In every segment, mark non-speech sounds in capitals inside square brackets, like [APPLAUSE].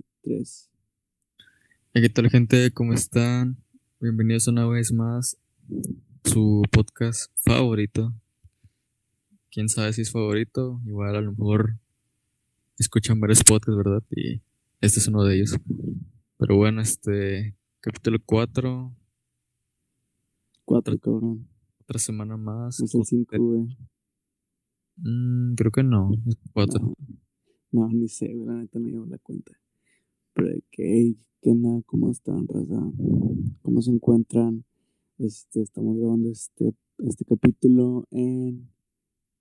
Una, dos y tres. ¿Qué tal gente? ¿Cómo están? Bienvenidos una vez más a su podcast favorito. Quién sabe si es favorito, igual a lo mejor escuchan varios podcasts, ¿verdad? Y este es uno de ellos. Pero bueno, este capítulo 4. Cuatro, cabrón. Otra semana más. Es el cinco, güey. Mm, creo que no, es 4. No, ni sé, la neta no llevo la cuenta. Que, hey, ¿qué onda? ¿Cómo están, raza? ¿Cómo se encuentran? Este, estamos grabando este, este capítulo en,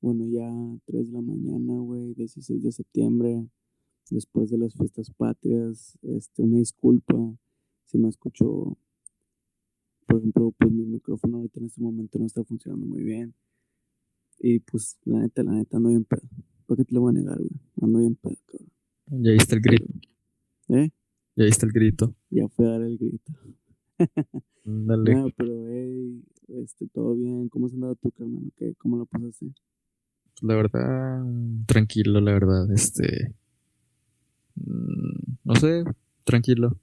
bueno, ya 3 de la mañana, güey, 16 de septiembre, después de las fiestas patrias. Este, una disculpa si me escucho, por ejemplo, pues mi micrófono ahorita en este momento no está funcionando muy bien. Y pues, la neta, la neta, ando bien pedo. ¿Por qué te lo voy a negar, güey? Ando bien pedo, cabrón. Ya viste el grito. ¿Eh? Ya viste el grito. Ya fue a dar el grito. [LAUGHS] Dale. No, pero, hey, este, todo bien. ¿Cómo has andado tú, carnal? ¿Qué? ¿Cómo lo pasaste? La verdad, tranquilo, la verdad, este. mm, No sé, tranquilo.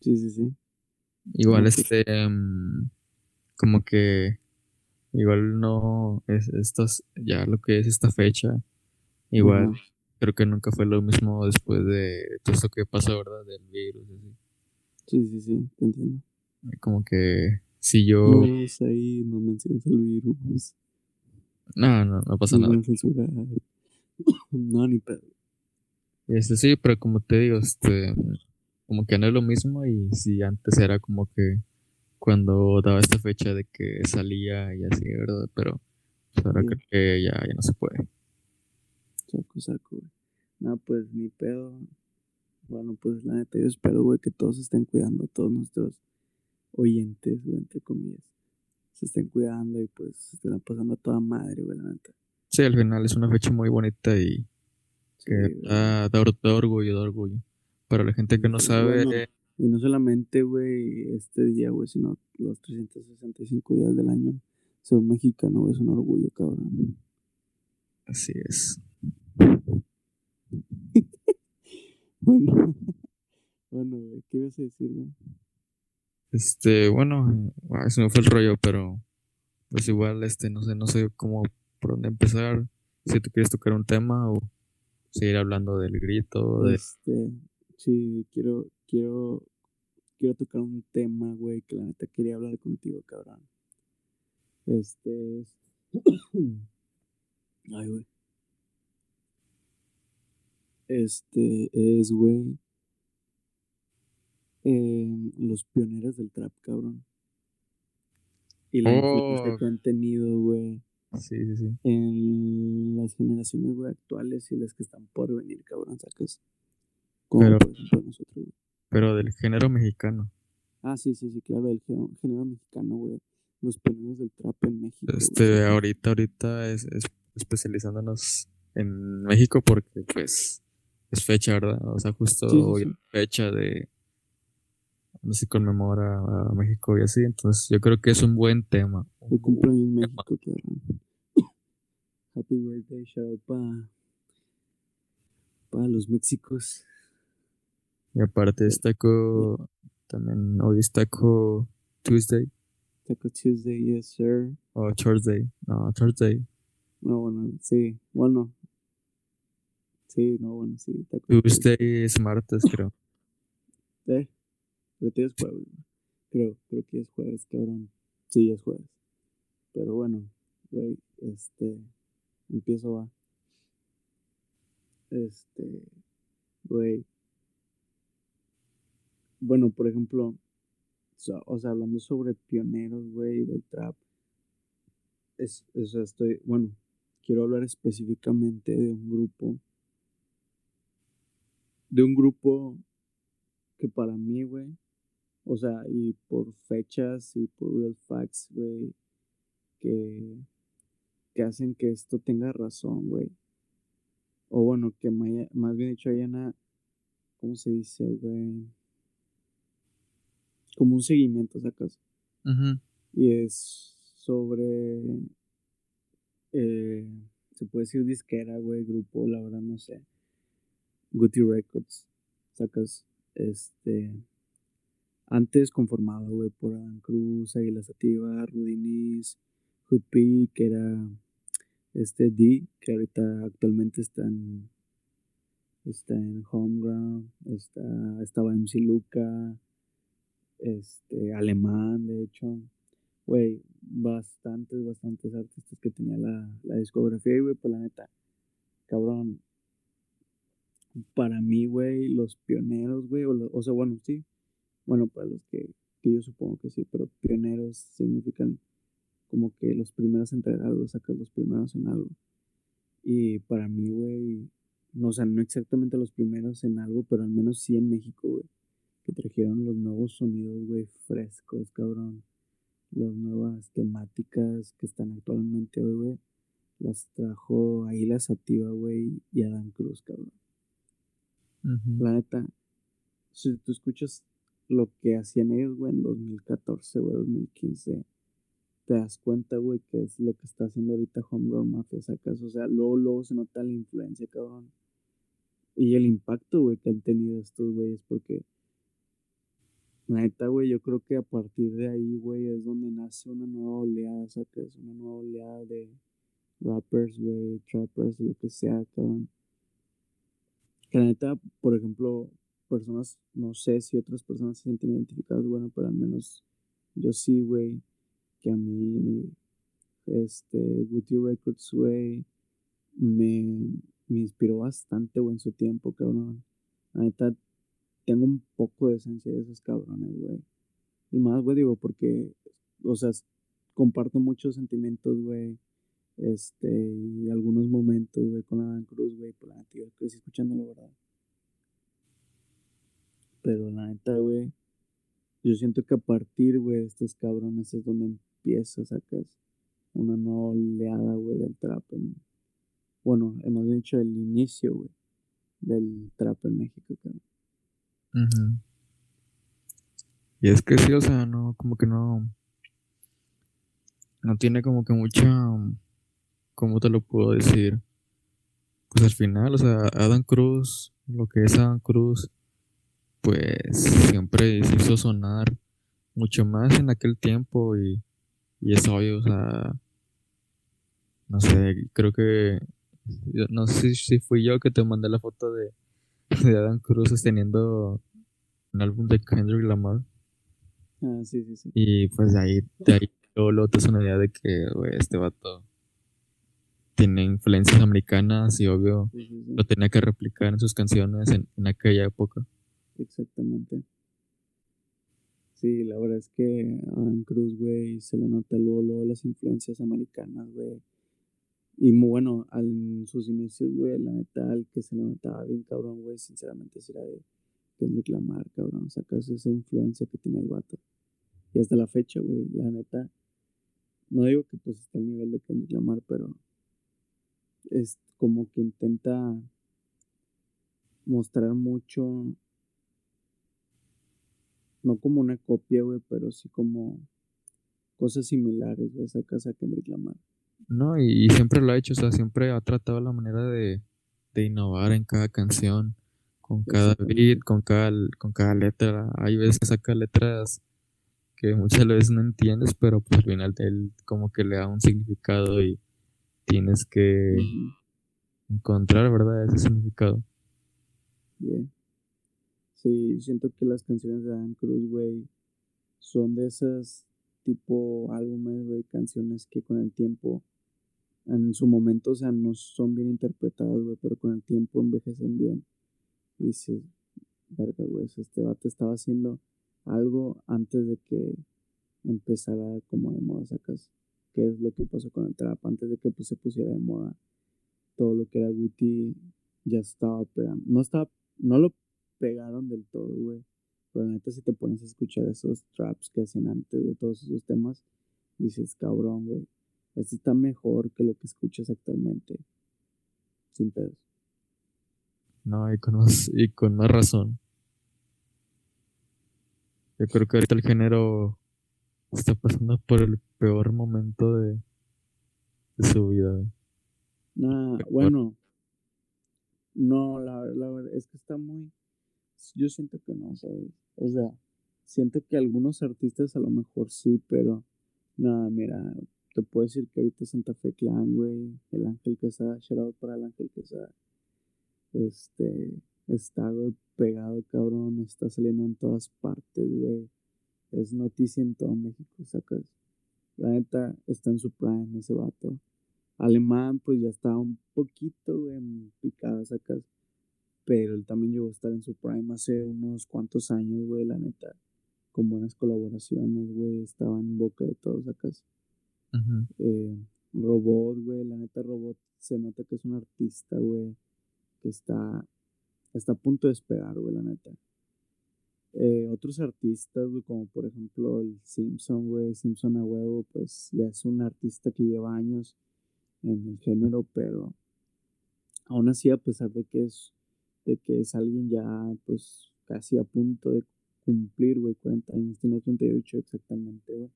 Sí, sí, sí. Igual, este. mm, Como que. Igual no. Es, estas, ya lo que es esta fecha. Igual. Creo que nunca fue lo mismo después de todo esto que pasó, ¿verdad? Del virus, así. Sí, sí, sí, te entiendo. Como que. Si yo. Virus ahí, no menciones el virus. No, no, no pasa Nos nada. [COUGHS] No, ni pedo. Este sí, pero como te digo, este, como que no es lo mismo y si antes era como que cuando daba esta fecha de que salía y así, ¿verdad? Pero pues, ahora Sí. creo que ya, ya no se puede. Saco, saco, güey. No, pues ni pedo. Bueno, pues la neta, yo espero, güey, que todos se estén cuidando, todos nuestros oyentes, güey, entre comillas, se estén cuidando y pues se estén pasando a toda madre, güey, la neta. Sí, al final es una fecha muy bonita y Sí, que da, da or- da orgullo, da orgullo. Para la gente que no Sí, sabe, bueno. Y no solamente, güey, este día, güey, sino los 365 días del año. Ser un mexicano, güey, es un orgullo, cabrón. así es. [LAUGHS] Bueno, [LAUGHS] bueno, ¿qué ibas a decir, güey? Este, bueno, ah, se me fue el rollo, pero pues igual, este, no sé, no sé cómo, por dónde empezar. Si tú quieres tocar un tema o seguir hablando del grito, de... Este, sí, quiero, quiero, quiero tocar un tema, güey, que la neta quería hablar contigo, cabrón. Este es. [COUGHS] Ay, güey. Este es, güey. em, los pioneros del trap, cabrón. Y la influencia Oh. que han tenido, güey, Sí, sí, sí. en las generaciones, güey, actuales y las que están por venir, cabrón, sacas. Como Pero- nosotros. Pero del género mexicano. Ah, sí, sí, sí, claro, el género, género mexicano, güey. Los pioneros del trap en México. Este, ahorita, ahorita es, es- especializándonos en México porque pues es fecha, ¿verdad? O sea, justo Sí, sí, hoy sí. fecha de no se conmemora a México y así, entonces yo creo que es un buen tema. Hoy cumpleaños en. México, cabrón. Happy birthday, shout out pa, los Méxicos. Y aparte es taco, también hoy es taco Tuesday Taco Tuesday, yes, sir. o Thursday, no, Thursday. No, bueno, sí, bueno. Sí, no, bueno, sí, Tuesday es martes, creo. [LAUGHS] Eh, es jueves. Creo, creo que es jueves, cabrón. Sí, es jueves. Pero bueno, güey, este, empiezo va. Este, güey. Bueno, por ejemplo, so- o sea, hablando sobre pioneros, güey, del trap. Es, o sea, estoy, bueno, quiero hablar específicamente de un grupo. De un grupo que para mí, güey, o sea, y por fechas y por real facts, güey, que, que hacen que esto tenga razón, güey. O bueno, que maya- más bien dicho, hay una, ¿cómo se dice, güey? Como un seguimiento, sacas. Ujú. Y es sobre, eh, se puede decir disquera, güey, grupo, la verdad no sé. Guti Records. Sacas, este, antes conformado, güey, por Adam Cruz, Águila Sativa, Rudinis, Hood P, que era este D, que ahorita actualmente está en, está en Homeground, está, estaba MC Luca, este, alemán, de hecho, güey, bastantes, bastantes artistas que tenía la, la discografía, güey, pues la neta, cabrón, para mí, güey, los pioneros, güey, o, o sea, bueno, sí, bueno, para los que, que yo supongo que sí, pero pioneros significan como que los primeros en traer algo, sacas los primeros en algo. Y para mí, güey, no, o sea, no exactamente los primeros en algo, pero al menos sí en México, güey, que trajeron los nuevos sonidos, güey, frescos, cabrón. Las nuevas temáticas que están actualmente hoy, güey, las trajo ahí la Sativa, güey, y Adán Cruz, cabrón. La neta, si tú escuchas lo que hacían ellos, güey, en 2014, güey, 2015, te das cuenta, güey, que es lo que está haciendo ahorita Homegrown Mafia, sacas, o sea, luego, luego se nota la influencia, cabrón. Y el impacto, güey, que han tenido estos güeyes, porque, la neta, güey, yo creo que a partir de ahí, güey, es donde nace una nueva oleada, sacas, una nueva oleada de rappers, güey, trappers, lo que sea, cabrón. Que la neta, por ejemplo, personas, no sé si otras personas se sienten identificadas, bueno, pero al menos yo sí, güey, que a mí, este, Guti Records, güey, me, me inspiró bastante, güey, en su tiempo, cabrón. La neta, tengo un poco de esencia de esos cabrones, güey. Y más, güey, digo, porque, o sea, comparto muchos sentimientos, güey. Este, y algunos momentos, güey, con Adam Cruz, güey, por la neta, yo crecí escuchándolo, ¿verdad? Pero la neta, güey, yo siento que a partir, güey, de estos cabrones es donde empieza, sacas una nueva oleada, güey, del trap. En, bueno, hemos dicho el inicio, güey, del trap en México, cabrón. Y es que sí, o sea, no, como que no, no tiene como que mucha, ¿cómo te lo puedo decir? Pues al final, o sea, Adam Cruz, lo que es Adam Cruz, pues siempre se hizo sonar mucho más en aquel tiempo y, y es obvio, o sea, no sé, creo que, no sé si fui yo que te mandé la foto de, de Adam Cruz teniendo un álbum de Kendrick Lamar. Ah, sí, sí, sí. Y pues de ahí, de ahí luego, te una idea de que, güey, este vato tiene influencias americanas y obvio lo tenía que replicar en sus canciones en, en aquella época. Exactamente. Sí, la verdad es que a Cruz, güey, se le nota luego, luego las influencias americanas, güey. Y muy bueno, en sus inicios, güey, la neta, el que se le notaba bien cabrón, güey, sinceramente, era de Kendrick Lamar, cabrón. Sacas esa influencia que tiene el vato. Y hasta la fecha, güey, la neta, no digo que pues esté al nivel de Kendrick Lamar, pero es como que intenta mostrar mucho no como una copia, güey, pero sí como cosas similares, güey, esa casa Kendrick Lamar. No, y, siempre lo ha hecho, o sea, siempre ha tratado la manera de, innovar en cada canción, con cada beat, con cada, con cada letra. Hay veces que saca letras que muchas veces no entiendes, pero pues al final él como que le da un significado y tienes que encontrar, ¿verdad? Ese significado. Bien. Sí, siento que las canciones de Adam Cruz, güey, son de esas tipo álbumes, güey, canciones que con el tiempo, en su momento, o sea, no son bien interpretadas, güey, pero con el tiempo envejecen bien. Y dices, verga, güey, este vato estaba haciendo algo antes de que empezara como de moda, sacas. ¿Qué es lo que pasó con el trap? Antes de que pues, se pusiera de moda todo lo que era Guti, ya estaba pegando. No estaba, no lo pegaron del todo, güey. Pero neta, si te pones a escuchar esos traps que hacían antes de todos esos temas, dices, cabrón, güey. Esto está mejor que lo que escuchas actualmente. Sin pedos. No, y con más, y con más razón. Yo creo que ahorita el género está pasando por el peor momento de, de su vida. Nah, bueno, No, la, la verdad es que está muy. Yo siento que no, ¿sabes? O sea, siento que algunos artistas a lo mejor sí, pero nada, mira, te puedo decir que ahorita Santa Fe Clan, güey, el Ángel Quesada, shout out para el Ángel Quesada. Este, está, güey, pegado, cabrón, está saliendo en todas partes, güey. Es noticia en todo México, sacas. La neta está en su prime ese vato. Alemán, pues ya está un poquito, güey, picado, sacas. Pero él también llegó a estar en su prime hace unos cuantos años, güey, la neta. Con buenas colaboraciones, güey. Estaba en boca de todos, sacas. eh, Robot, güey, la neta Robot se nota que es un artista, güey, que está, está a punto de esperar, güey, la neta. Eh, otros artistas, güey, como por ejemplo el Simpson, güey, Simpson a huevo, pues ya es un artista que lleva años en el género, pero aún así, a pesar de que es, de que es alguien ya, pues, casi a punto de cumplir, güey, 40 años, tiene 38 exactamente, güey.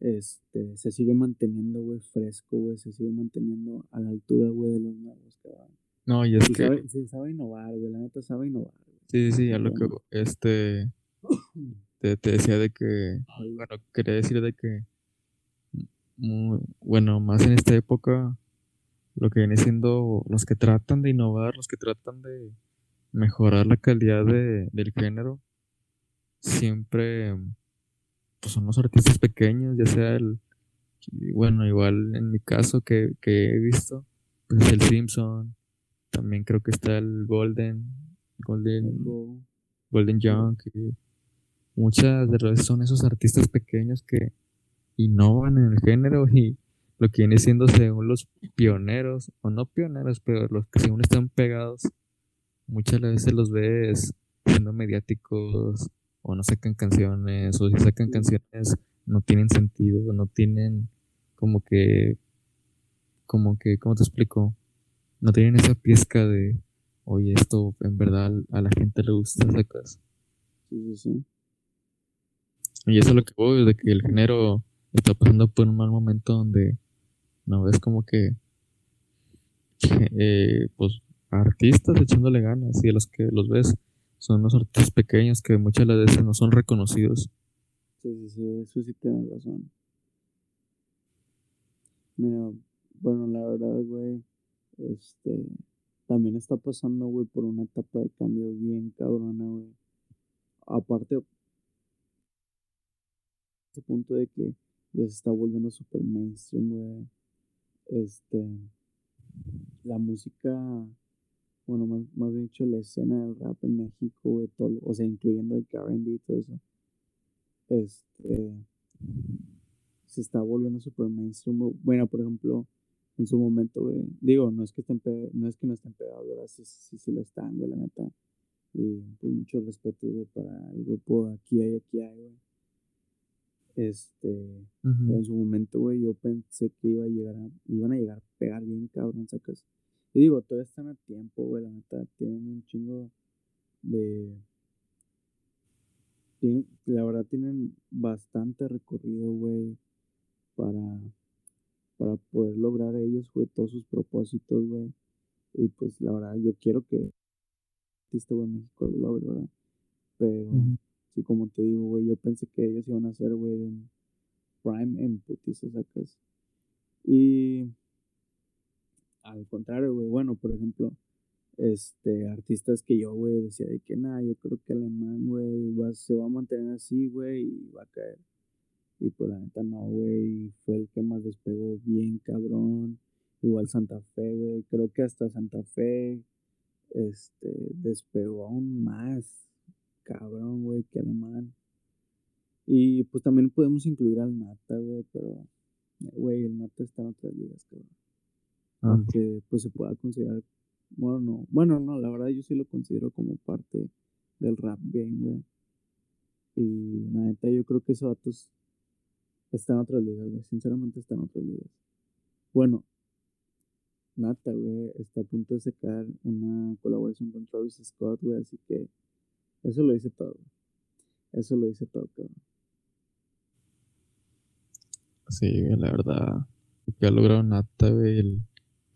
Este, se sigue manteniendo, güey, fresco, güey, se sigue manteniendo a la altura, güey, de los nuevos que van. No, y es Sí que. sabe innovar, güey, la neta sabe innovar, güey. Sí, sí, a lo que. Este. Te, te decía de que. Bueno, quería decir de que. bueno, más en esta época. Lo que viene siendo los que tratan de innovar, los que tratan de mejorar la calidad de, del género, siempre pues son los artistas pequeños, ya sea el, bueno, igual en mi caso que, que he visto, pues el Simpson, también creo que está el Golden, Golden, Golden Young, que muchas de las son esos artistas pequeños que innovan en el género y lo que viene siendo según los pioneros, o no pioneros, pero los que según están pegados, muchas veces los ves siendo mediáticos o no sacan canciones, o si sacan canciones no tienen sentido, no tienen como que, como que, ¿cómo te explico? No tienen esa pizca de, oye, esto en verdad a la gente le gusta, sacas. Sí, sí, sí. Y eso es lo que voy, de que el género está pasando por un mal momento donde no ves como que, [LAUGHS] eh, pues, artistas echándole ganas y de los que los ves son los artistas pequeños que muchas de las veces no son reconocidos. Sí, sí, sí, eso sí tienes razón. Mira, bueno, la verdad, güey, este, también está pasando, güey, por una etapa de cambio bien cabrona, güey. Aparte, este punto de que ya se está volviendo super mainstream, güey. Este, la música, bueno, más, más bien dicho, la escena del rap en México, güey, todo, o sea, incluyendo el R&B y todo eso este se está volviendo super mainstream. Bueno, por ejemplo, en su momento, güey, digo, no es que estén no es que no estén pegados, ¿verdad? Sí, sí, sí lo están, güey, la neta. Y pues mucho respeto, güey, para el grupo Aquí hay, aquí hay, güey. Este, en su momento, güey, yo pensé que iba a llegar a, iban a llegar a pegar bien, cabrón, sacas. Y digo, todavía están a tiempo, güey, la neta, tienen un chingo de, tien- la verdad tienen bastante recorrido, güey, para, para poder lograr ellos, güey, todos sus propósitos, güey. Y pues la verdad, yo quiero que este güey México lo logre, ¿verdad? Pero, Ujú. sí, como te digo, güey, yo pensé que ellos iban a ser, güey, prime en putiza, sacas. Y al contrario, güey, bueno, por ejemplo, este, artistas que yo, güey, decía de que nada, yo creo que Alemán, güey, va- se va a mantener así, güey, y va a caer. Y pues la neta no, güey, fue el que más despegó bien, cabrón. Igual Santa Fe, güey, creo que hasta Santa Fe, este, despegó aún más, cabrón, güey, que Alemán. Y pues también podemos incluir al Nata, güey, pero, güey, el Nata está en otras ligas, cabrón Ah, aunque pues se pueda considerar, bueno, no, bueno, no, la verdad yo sí lo considero como parte del rap game, güey. Y la neta yo creo que esos datos están en otras ligas, güey, sinceramente están en otras ligas. Bueno, Nata, güey, está a punto de sacar una colaboración con Travis Scott, güey, así que eso lo dice todo, güey. Eso lo dice todo, cabrón. sí, la verdad, lo que ha logrado Nata, güey, el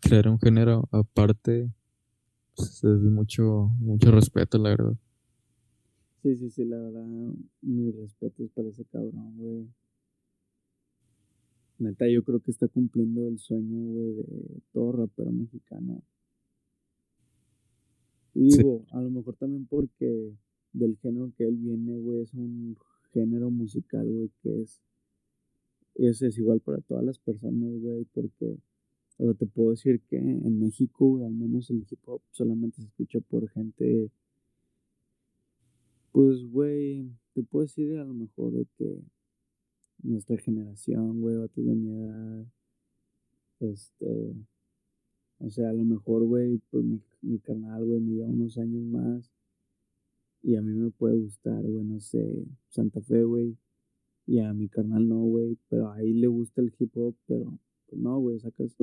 crear un género aparte, pues, es mucho, mucho respeto, la verdad. Sí, sí, sí, la verdad, mis respetos para ese cabrón, güey. Neta, yo creo que está cumpliendo el sueño, güey, de todo rapero mexicano. Y digo, a lo mejor también porque del género que él viene, güey, es un género musical, güey, que es, es, es igual para todas las personas, güey, porque, o sea, te puedo decir que en México, güey, al menos el hip hop solamente se escucha por gente, pues, güey, te puedo decir a lo mejor de que nuestra generación, güey, vatos de mi edad, este, o sea, a lo mejor, güey, pues mi, mi canal, güey, me lleva unos años más. Y a mí me puede gustar, güey, no sé, Santa Fe, güey, y a mi carnal no, güey, pero ahí le gusta el hip hop, pero pues no, güey, sacas,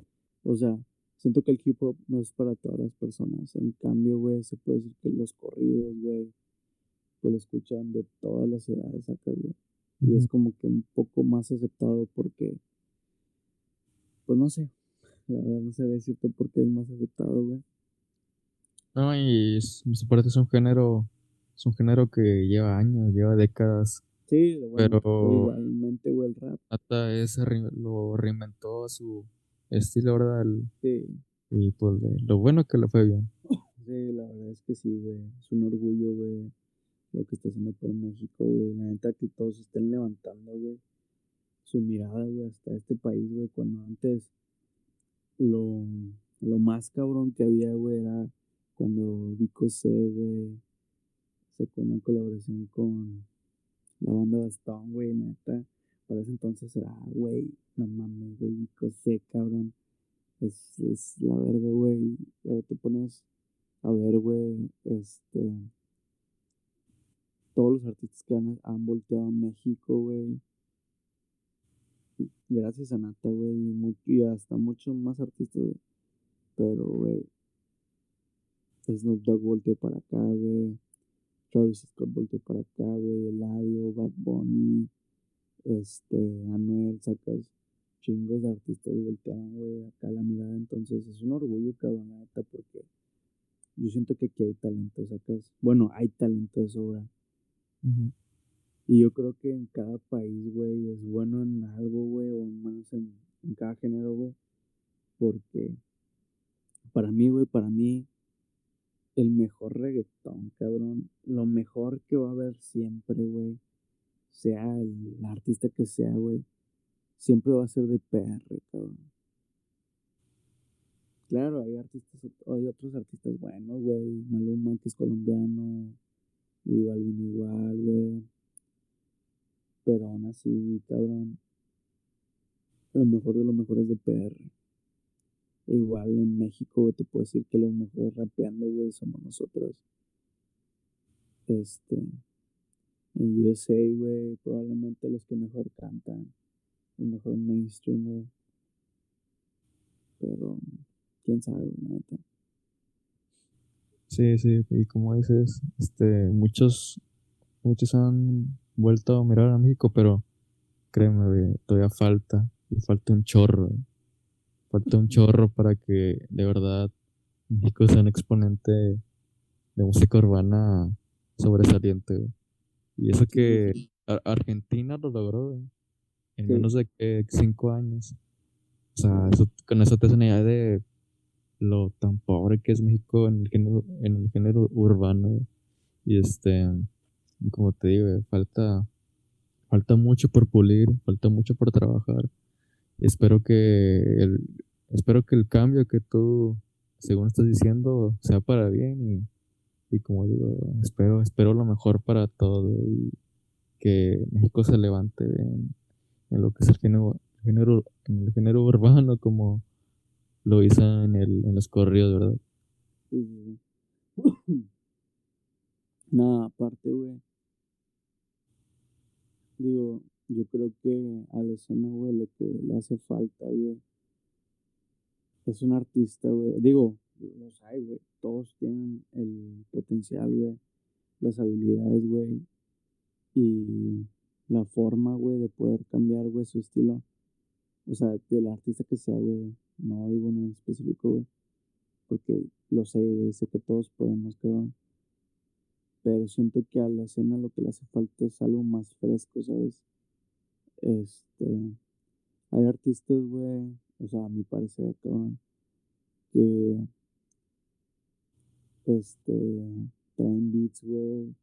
o sea, siento que el hip hop no es para todas las personas, en cambio, güey, se puede decir que los corridos, güey, pues lo escuchan de todas las edades, sacas, güey. Y es como que un poco más aceptado porque, pues no sé, la verdad no sé decirte por qué es más aceptado, güey. No, y es, me parece es un género, es un género que lleva años, lleva décadas. Sí, bueno, Pero- igualmente, güey, el rap, Hasta ese re- lo reinventó a su estilo, ¿verdad? El- sí, y pues lo bueno que le fue bien. sí, la verdad es que sí, güey, es un orgullo, güey, lo que está haciendo por México, güey, la neta que todos estén levantando, güey, su mirada, güey, hasta este país, güey, cuando antes lo, más cabrón que había, güey, era cuando Vico C, güey, sacó una colaboración con la banda Bastón, güey, neta. Para ese entonces era, güey, no mames, güey, Vico C, cabrón. Es, es la verga, güey. Ahora te pones a ver, güey, este. Todos los artistas que han, volteado a México, güey. Gracias a Nata, güey, y, hasta muchos más artistas, güey. Pero, güey, Snoop Dogg volteó para acá, güey. Travis Scott volteó para acá, güey. Eladio, Bad Bunny, este, Anuel, sacas chingos de artistas voltearon, güey, acá la mirada. Entonces es un orgullo, cabrón, porque yo siento que aquí hay talento, sacas. Bueno, hay talento de sobra. Y yo creo que en cada país, güey, es bueno en algo, güey, o menos en, en cada género, güey. Porque para mí, güey, para mí, el mejor reggaetón, cabrón, lo mejor que va a haber siempre, güey, sea el, artista que sea, güey, siempre va a ser de PR, cabrón. Claro, hay artistas, hay otros artistas buenos, güey, Maluma, que es colombiano, y Balvin igual, güey. Pero aún así, cabrón, lo mejor de lo mejor es de PR. Igual en México, güey, te puedo decir que los mejores rapeando, güey, somos nosotros. Este, en USA, güey, probablemente los que mejor cantan, el mejor mainstream, güey. Pero, quién sabe, güey, neta. Sí, sí, y como dices, este, muchos, muchos han vuelto a mirar a México, pero créeme, todavía falta, falta un chorro, falta un chorro para que de verdad México sea un exponente de música urbana sobresaliente. Y eso que Ar- Argentina lo logró, en menos de cinco años. O sea, eso- con eso te das una idea de lo tan pobre que es México en el género, en el género urbano. Y este, como te digo, güey, falta, falta mucho por pulir, falta mucho por trabajar. Y espero que el, espero que el cambio que tú, según estás diciendo, sea para bien y, y como digo, espero, espero lo mejor para todo y que México se levante en, en lo que es el género, género, en el género urbano como lo hizo en el, en los corridos, ¿verdad? Sí, sí. [COUGHS] Nada, aparte, güey. Digo, yo creo que a la escena, güey, lo que le hace falta, güey, es un artista, güey. Digo, los hay, güey. Todos tienen el potencial, güey. Las habilidades, güey. Y la forma, güey, de poder cambiar, güey, su estilo. O sea, del artista que sea, güey. No digo uno en específico, güey. porque lo sé, güey, sé que todos podemos, cabrón. Pero siento que a la escena lo que le hace falta es algo más fresco, ¿sabes? Este, hay artistas, güey, o sea, a mi parecer, cabrón, que, este, traen beats, güey,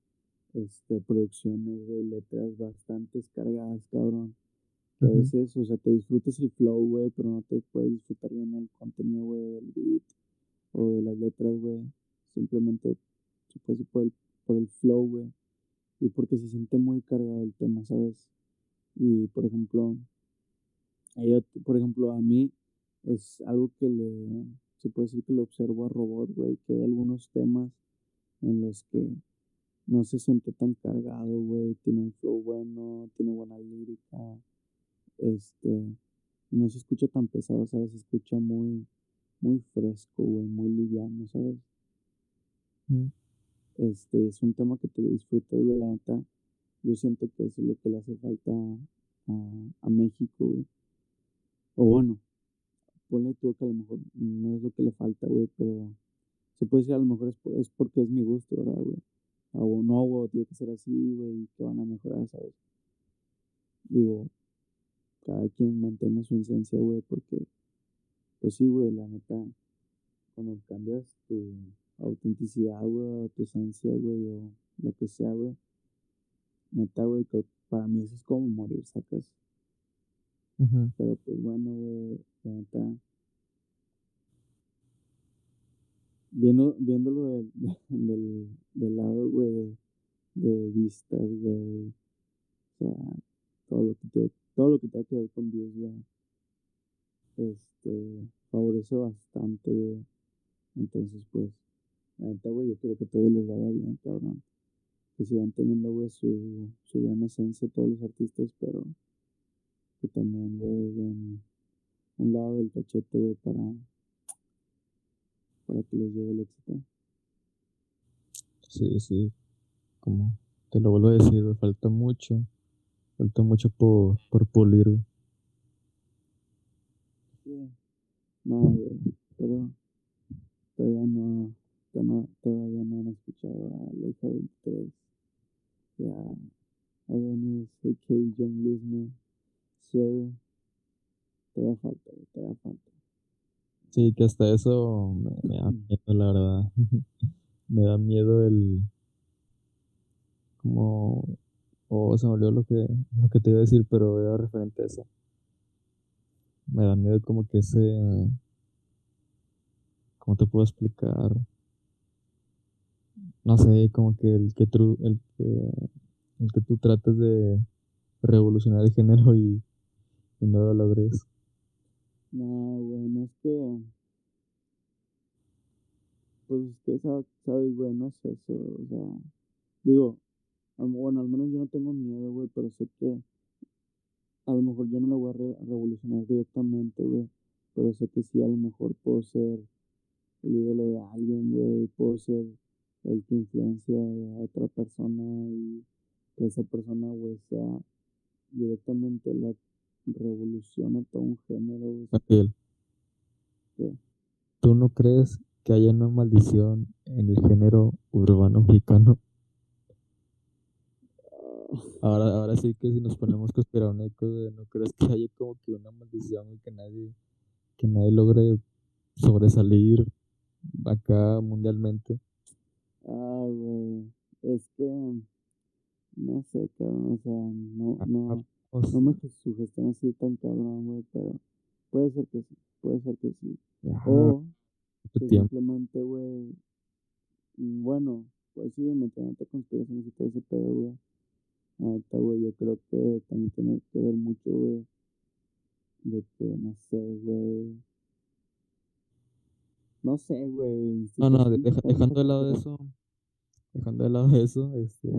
este, producciones, güey, letras bastante cargadas, cabrón. A veces, o sea, te disfrutas el flow, güey, pero no te puedes disfrutar bien el contenido, güey, del beat o de las letras, güey. Simplemente se puede por el, por el flow, güey. Y porque se siente muy cargado el tema, ¿sabes? Y, por ejemplo, hay por ejemplo, a mí es algo que le, se puede decir que lo observo a Robot, güey, que hay algunos temas en los que no se siente tan cargado, güey, tiene un flow bueno, tiene buena lírica, este, no se escucha tan pesado, ¿sabes? Se escucha muy, muy fresco, güey, muy liviano, ¿sabes? Mm. Este, es un tema que te disfrutas, güey, la neta. Yo siento que eso es lo que le hace falta a, México, güey. O bueno, ponle tú que a lo mejor no es lo que le falta, güey, pero se puede decir a lo mejor es, es porque es mi gusto, ¿verdad, güey? O no, güey, tiene que ser así, güey, que van a mejorar, ¿sabes? Digo, cada quien mantenga su esencia, güey, porque, pues sí, güey, la neta, cuando cambias tu autenticidad, güey, tu esencia, güey, o lo que sea, güey, neta, güey, para mí eso es como morir, sacas. Pero pues bueno, güey, la neta, viendo, viéndolo del, [LAUGHS] del, del lado, güey, de, vistas, güey, o sea, todo lo que te todo lo que tenga que ver con Dios, güey, este, favorece bastante. Entonces, pues, neta, güey, yo quiero que todo les vaya bien, cabrón. Que sigan teniendo, güey, su, su gran esencia todos los artistas, pero que también, güey, den un lado del cachete, güey, para, para que les llegue el éxito. Sí, sí, como te lo vuelvo a decir, me falta mucho Falta mucho por, por pulir, güey. Sí. No, güey. Pero todavía no, todavía no han escuchado a Leica 23. Ya. Adonis, AK, John Lisman, Sir. Todavía falta. Todavía falta. Sí, que hasta eso me, me da miedo, la verdad. [LAUGHS] me da miedo el. Como o se me olvidó lo que, lo que te iba a decir, pero era referente a eso. Me da miedo como que ese... ¿Cómo te puedo explicar? No sé, como que el que tú, el que, el que tú trates de revolucionar el género y, no lo logres. No, bueno, es que... Pues es que, sabes, güey, no es eso, o sea... Digo, bueno, al menos yo no tengo miedo, güey, pero sé que a lo mejor yo no lo voy a, revolucionar directamente, güey, pero sé que sí, a lo mejor puedo ser el ídolo de alguien, güey, puedo ser el que influencia a otra persona y que esa persona, güey, sea directamente la revoluciona todo un género, güey. ¿Qué? ¿Tú no crees que haya una maldición en el género urbano mexicano? Ahora, ahora sí que si nos ponemos conspiranoicos, no crees que haya como que una maldición y que nadie, que nadie logre sobresalir acá mundialmente. Ah, güey, es que no sé, cabrón, o sea, no, ah, no, no me sugestiono así tan cabrón, güey, pero puede ser que sí, puede ser que sí. o simplemente, güey, bueno, pues sí, me tengo conspiraciones y todo ese pedo, güey Ahorita, güey, yo creo que también tiene que ver mucho, güey, de que, no sé, güey. No sé, güey. no, no, dejando de lado de eso, dejando de lado de eso, este,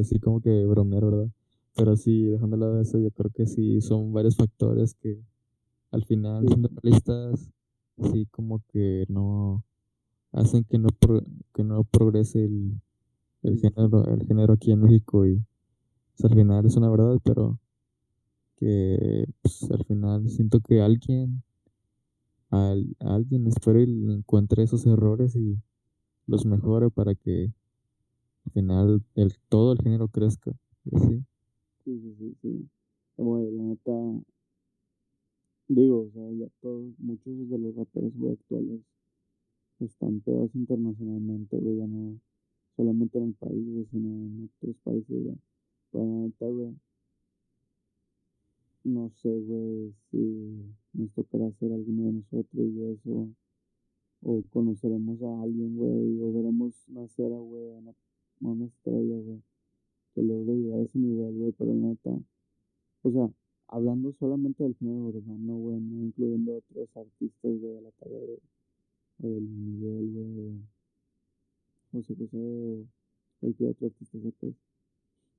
así como que bromear, ¿verdad? Pero sí, dejando de lado de eso, yo creo que sí son varios factores que al final, siendo realistas, sí como que no hacen que no que no progrese el, el género, el género aquí en México y al final es una verdad, pero que pues, al final siento que alguien a, a alguien, espero y encuentre esos errores y los mejore para que al final el, todo el género crezca. y así. Sí, sí, sí, sí. Güey, la neta, digo, o sea, ya todos, muchos de los raperos, actuales están pegados internacionalmente, güey, ya no solamente en el país, sino en otros países, güey. La neta, güey, no sé, güey, si nos tocará hacer alguno de nosotros, güey, eso, o conoceremos a alguien, güey, o veremos nacer a, güey, a una, una estrella, güey, que logre llegar a ese nivel, güey, pero neta, o sea, hablando solamente del género urbano, güey, no incluyendo otros artistas, güey, de la talla de, o del Miguel, güey, o José José, o cualquier otro artista, ¿sabes?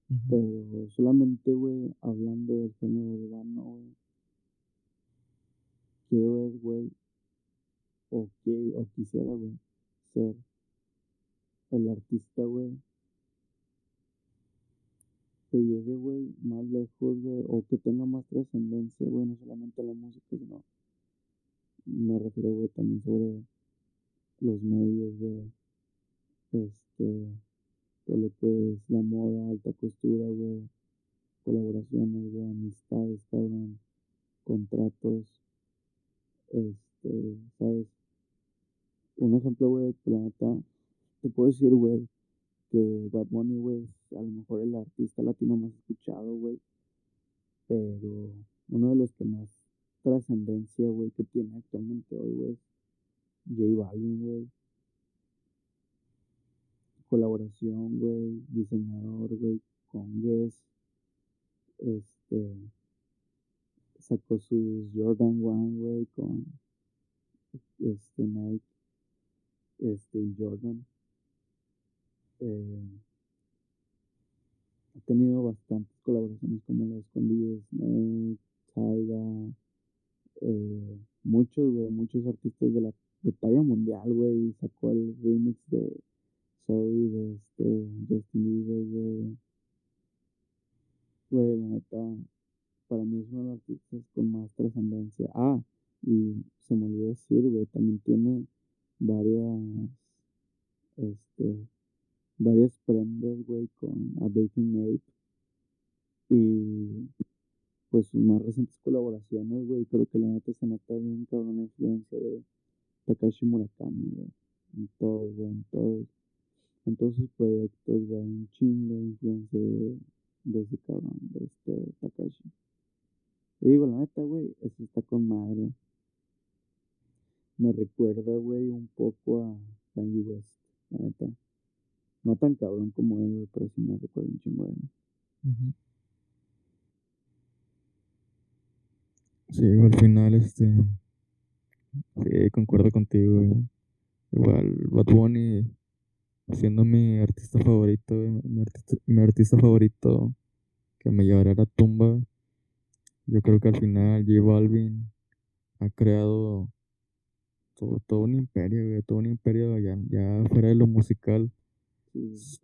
Pero solamente, güey, hablando del género urbano, güey, quiero ver, güey, o, que, o quisiera, güey, ser el artista, güey, que llegue, güey, más lejos, güey, o que tenga más trascendencia, güey, no solamente la música, sino me refiero, güey, también sobre los medios, güey, este, todo lo que es la moda, alta costura, güey, colaboraciones, güey, amistades, cabrón, contratos, este, ¿sabes? Un ejemplo, güey, la neta, te puedo decir, güey, que Bad Bunny, güey, es a lo mejor el artista latino más escuchado, güey, pero uno de los que más trascendencia, güey, que tiene actualmente hoy, güey, J Balvin, güey. Colaboración, güey, diseñador, güey, con Guess, este, sacó sus Jordan One, güey, con este Nike, este Jordan. Eh, ha tenido bastantes colaboraciones como las con Snake, Tyga, eh, muchos, güey, muchos artistas de la de talla mundial, güey, sacó el remix de Sorry de este Justin Bieber, güey. Güey, la neta, para mí es uno de los artistas con más trascendencia. Ah, y se me olvidó decir, güey, también tiene varias, este, varias prendas, güey, con a Baking Ape. Y pues sus más recientes colaboraciones, güey, creo que la neta se nota bien cabrón la influencia de Takashi Murakami, güey. En todos, güey, en todos, en todos sus proyectos, güey, un chingo de influencia de, ese cabrón, de este Takashi. Y digo, la neta, güey, eso está con madre. Me recuerda, güey, un poco a Kanye West, la neta. No tan cabrón como él, güey, pero sí me recuerda un chingo de él. Al final, este. Sí, concuerdo contigo, güey. Igual, Bad Bunny, siendo mi artista favorito, mi artista, mi artista favorito que me llevará a la tumba. Yo creo que al final J Balvin ha creado todo, todo un imperio, güey, todo un imperio ya, ya fuera de lo musical. Es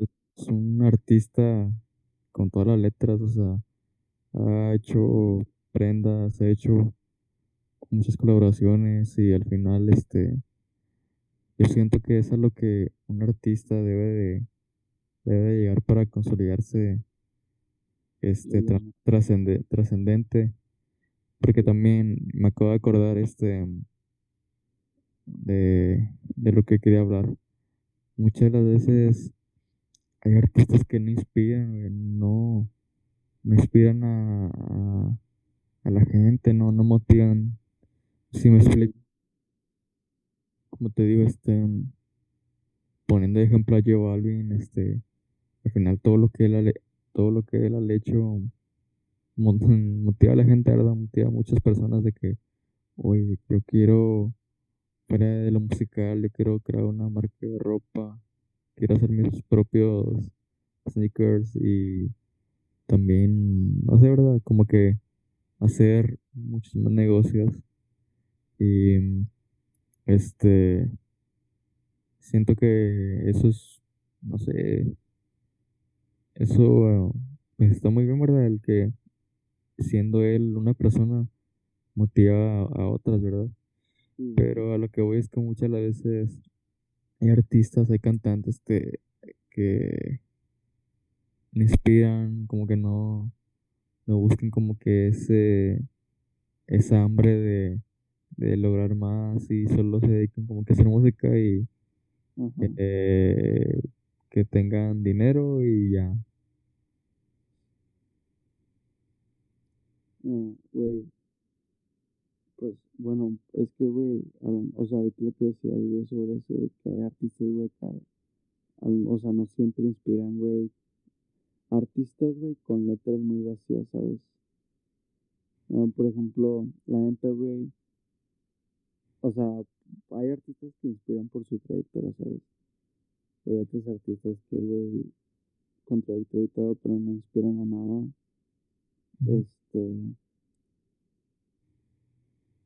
un artista con todas las letras, o sea, ha hecho prendas, ha hecho muchas colaboraciones y al final, este, yo siento que eso es lo que un artista debe de, debe de llegar para consolidarse, este, tra- trascende- trascendente, porque también me acabo de acordar, este, de, de lo que quería hablar. Muchas de las veces hay artistas que no inspiran, no, no inspiran a, a, a la gente, no, no motivan. Si me explico, como te digo, este, poniendo ejemplo a J Balvin, este, al final todo lo que él ha, todo lo que él ha hecho mo- [LAUGHS] motiva a la gente, ¿verdad? Motiva a muchas personas de que, oye, yo quiero, fuera de lo musical, yo quiero crear una marca de ropa, quiero hacer mis propios sneakers y también, no sé, ¿verdad? Como que hacer muchos más negocios y este, siento que eso es, no sé, eso pues está muy bien, ¿verdad? El que siendo él una persona motiva a, a otras, ¿verdad? Sí, Pero a lo que voy es que muchas las veces hay artistas, hay cantantes que, que me inspiran, como que no, no buscan como que ese, esa hambre de, de lograr más y solo se dedican como que a hacer música y eh, que tengan dinero y ya. Eh, güey, pues bueno, es que, güey, o sea, lo que decía, güey, sobre eso de que hay artistas, güey, que, o sea, no siempre inspiran, güey. Artistas, güey, con letras muy vacías, ¿sabes? Ah, por ejemplo, la neta, güey, o sea, hay artistas que inspiran por su trayectoria, ¿sabes? Hay otros artistas que, güey, con trayectoria y todo, pero no inspiran a nada. Este.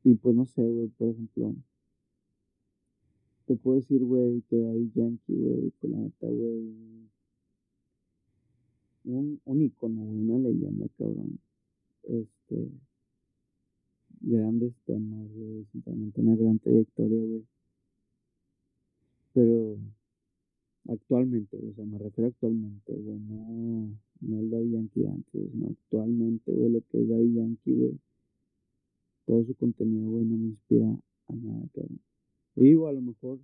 Y pues no sé, güey, por ejemplo. Te puedo decir, güey, que Daddy Yankee, güey, pues la neta, güey. Un, un icono, una leyenda, cabrón. Este. Grandes temas, güey, sinceramente, una gran trayectoria, güey. Pero. Actualmente, o sea, me refiero actualmente, güey, no, no el Daddy Yankee de antes, sino actualmente, güey, lo que es Daddy Yankee, güey. Todo su contenido, güey, no me inspira a nada, cabrón. Digo, a lo mejor,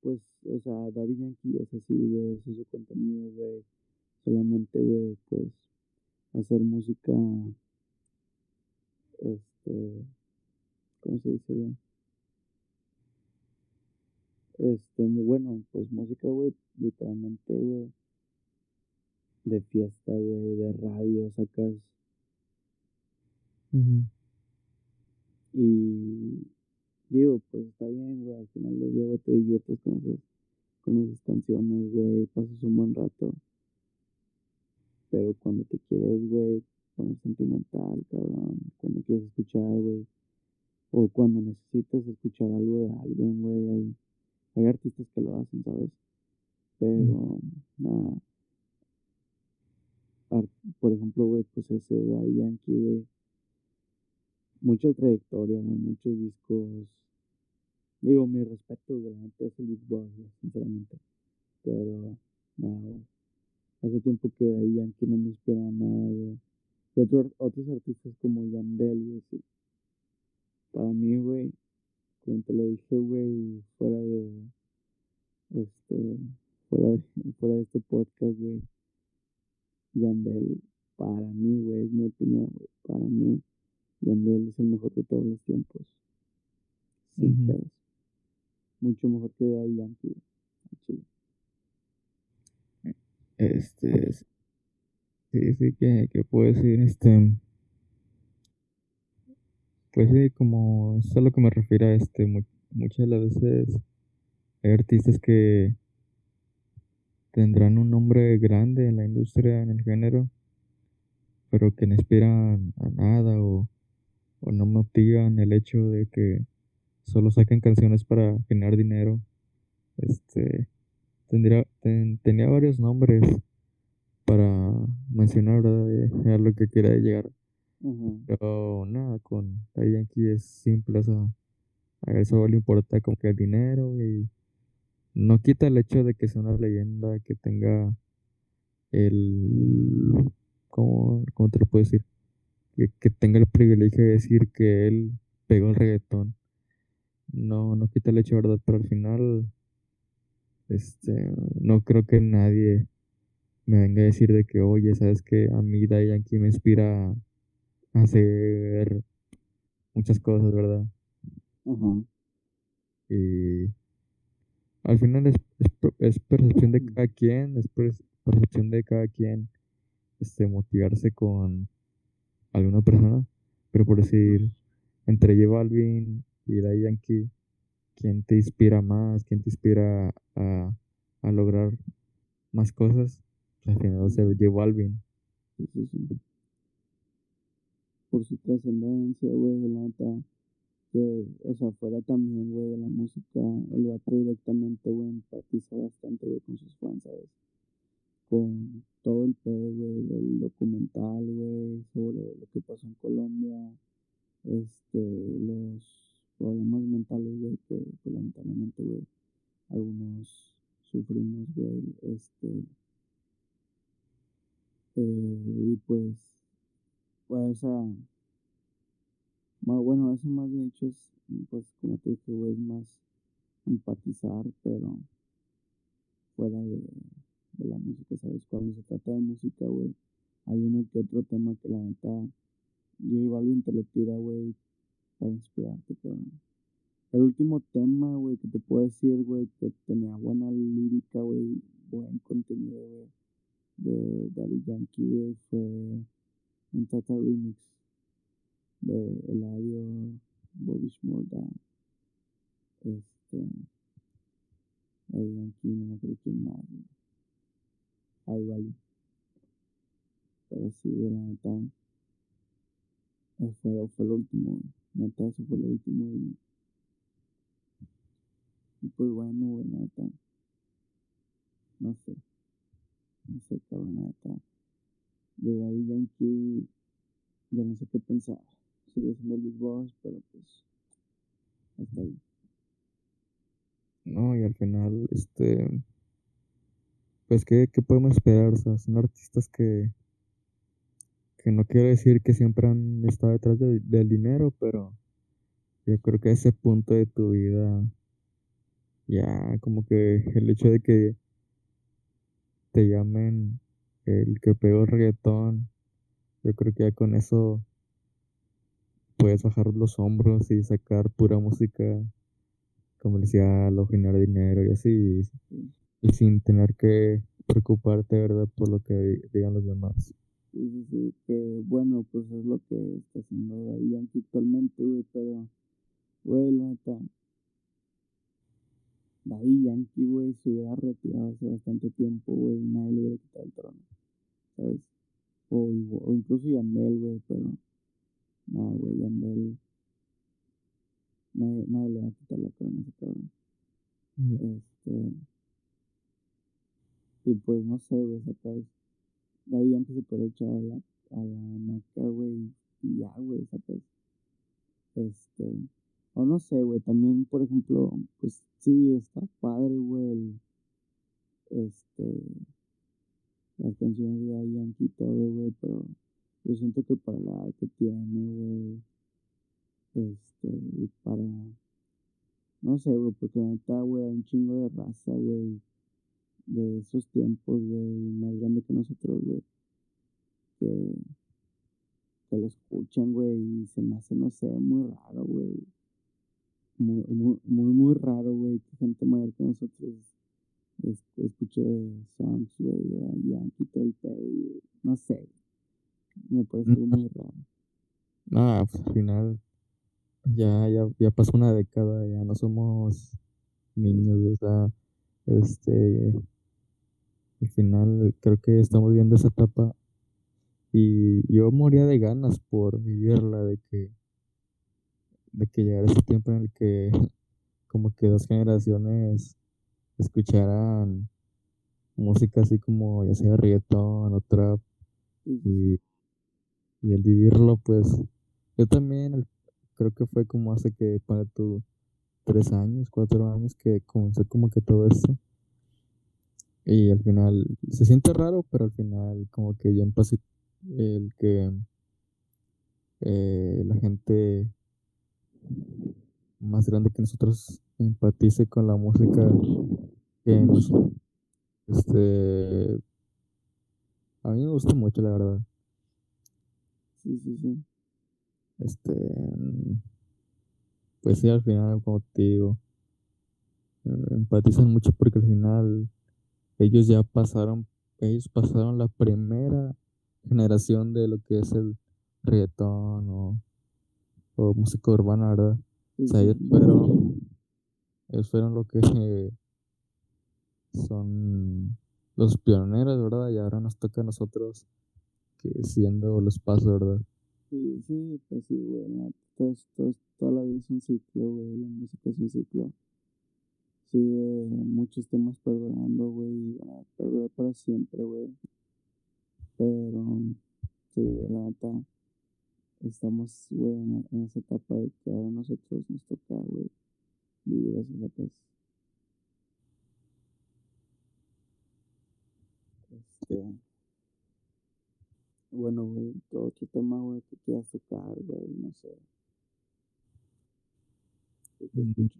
pues, o sea, Daddy Yankee es así, güey, es su contenido, güey. Solamente, güey, pues, hacer música, este, ¿cómo se dice, güey? Este, muy bueno, pues música, güey, literalmente, güey, de fiesta, güey, de radio, sacas, y digo, pues está bien, güey, al final del día, te diviertes con esas, con esas canciones, güey, pasas un buen rato. Pero cuando te quieres, güey, poner sentimental, cabrón, cuando quieres escuchar, güey, o cuando necesitas escuchar algo de alguien, güey, hay, hay artistas que lo hacen, ¿sabes? Pero, nada, por ejemplo, güey, pues ese Daddy Yankee, güey, mucha trayectoria, güey, muchos discos, digo, mi respeto, güey, la neta es el güey, sinceramente, pero, nada, güey, hace tiempo que Daddy Yankee no me inspira nada, güey. Y otro- otros artistas como Yandel, güey, sí. Para mí, güey, como te lo dije, güey, fuera de este, fuera de, [LAUGHS] fuera de este podcast, güey, Yandel, para mí, güey, es mi opinión, güey, para mí, Yandel es el mejor de todos los tiempos. Sin Ujú. pedos. Mucho mejor que Daddy Yankee, chile. Este, sí, sí, que, que puedo decir, este, pues sí, como es a lo que me refiero, este, mu- muchas de las veces hay artistas que tendrán un nombre grande en la industria, en el género, pero que no inspiran a nada o, o no motivan el hecho de que solo saquen canciones para generar dinero. Este, tendría, ten- tenía varios nombres para mencionar, ¿verdad? [LAUGHS] a lo que quería llegar. Pero nada, con Daddy Yankee es simple, o sea, a él solo le importa como que el dinero y no quita el hecho de que sea una leyenda, que tenga el, ¿cómo, cómo te lo puedo decir? Que, que tenga el privilegio de decir que él pegó el reggaetón. No, no quita el hecho, ¿verdad? Pero al final, este, no creo que nadie me venga a decir de que, oye, ¿sabes qué? A mí Daddy Yankee me inspira a hacer muchas cosas, ¿verdad? Ajá. Y al final es, es, per- es percepción de cada quien, es per- percepción de cada quien este, motivarse con alguna persona. Pero por decir, entre J Balvin y Daddy Yankee, ¿quién te inspira más? ¿Quién te inspira a, a lograr más cosas? Al final va a ser J Balvin. Sí, sí, sí. Por su trascendencia, güey, la neta. Que, o sea, fuera también, güey, de la música, el vato directamente, güey, empatiza bastante, güey, con sus fans, ¿sabes? Con todo el pedo, güey, del documental, güey, sobre lo que pasó en Colombia, este, los, problemas mentales, güey, que pues, lamentablemente, güey, algunos sufrimos, güey, este, y pues, pues, o sea, bueno, eso más de hecho es, pues, como te dije, güey, es más empatizar, pero fuera de, la música, ¿sabes? Cuando se trata de música, güey, hay uno que otro tema que la neta, J Balvin te lo tira, güey, para inspirarte, cabrón. El último tema, güey, que te puedo decir, güey, que tenía buena lírica, güey, buen contenido, güey, de Daddy Yankee, güey, fue un Tata Remix de Eladio Bobby Shmurda, este, Daddy Yankee, no me acuerdo quién más, güey. Ahí vale. Pero sí, de la neta, fue, fue lo último. Neta, eso fue lo último y y pues bueno, güey, neta. No sé. No sé, cabrón, neta. De Daddy Yankee, ya no sé qué pensar. Sigue siendo el Boss, pero pues. Hasta ahí. No, y al final, este. Pues, ¿qué, qué podemos esperar? O sea, son artistas que. Que no quiero decir que siempre han estado detrás de- del dinero, pero. Yo creo que a ese punto de tu vida ya como que el hecho de que te llamen el que pegó el reggaetón, yo creo que ya con eso puedes bajar los hombros y sacar pura música comercial o generar dinero y así, y sin tener que preocuparte, ¿verdad?, por lo que di- digan los demás. Sí, sí, sí, que bueno, pues es lo que está haciendo Yankee actualmente, güey, pero, güey, la Daddy Yankee, güey, se hubiera retirado hace bastante tiempo, güey, y nadie le hubiera quitado el trono, ¿sabes? O, o incluso Yandel, güey, pero, nada, güey, Yandel, nadie, nadie le va a quitar la corona a ese cabrón. Este, y pues no sé, güey, sacas, Daddy Yankee se puede echar a la, a la maca, güey, y ya, güey, sacas, este, o no sé, güey, también, por ejemplo, pues sí, está padre, güey, este, las canciones de Yankee y todo, güey, pero yo siento que para la edad que tiene, güey, este, y para, no sé, güey, porque la neta, güey, hay un chingo de raza, güey, de esos tiempos, güey, más grande que nosotros, güey, que, que lo escuchan, güey, y se me hace, no sé, muy raro, güey, muy, muy, muy, raro, güey, que gente mayor que nosotros este, escuche songs, güey, Yankee, todo el pedo, no sé, me parece algo muy raro. Nada, [LAUGHS] pues al final ya, ya, ya pasó una década, ya no somos niños, o sea, este, al final creo que estamos viendo esa etapa y yo moría de ganas por vivirla, de que, de que llegara ese tiempo en el que como que dos generaciones escucharan música así como ya sea reggaetón o trap y, el vivirlo pues yo también creo que fue como hace que para tu tres años, cuatro años que comenzó como que todo esto. Y al final se siente raro pero al final como que ya empecé el que eh, la gente más grande que nosotros empatice con la música que nos, este a mí me gusta mucho la verdad sí, sí, sí. este pues sí al final como te digo empatizan mucho porque al final ellos ya pasaron ellos pasaron la primera generación de lo que es el reggaetón o, o música urbana verdad Sí, o sea, sí, ellos sí. fueron ellos fueron lo que eh, son los pioneros verdad y ahora nos toca a nosotros que siendo los pasos verdad Sí, sí, pues sí, güey, es- toda la vida es un ciclo, güey, la música es un ciclo. Sigue muchos temas perdurando, güey, y van a perdurar para siempre, güey. Pero, sí, la neta, estamos, güey, en, esa etapa de que ahora nosotros nos toca, güey, vivir esas etapas. Este. Bueno, güey, todo otro tema, güey, que quieras tocar, güey, no sé. ¿Qué te escucho?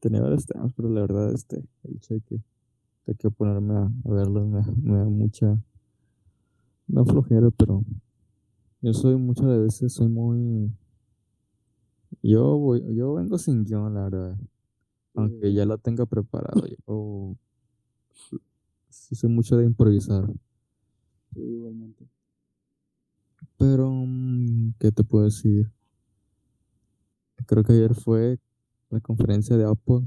Tenía varios temas, pero la verdad, este, el hecho de que ponerme a, a verlos me, me da mucha. No flojera, pero yo soy muchas veces, soy muy. Yo voy, yo vengo sin guion, la verdad. Aunque ya lo tenga preparado, [LAUGHS] yo sí soy mucho de improvisar. Sí, igualmente. Pero, ¿qué te puedo decir? Creo que ayer fue la conferencia de Apple.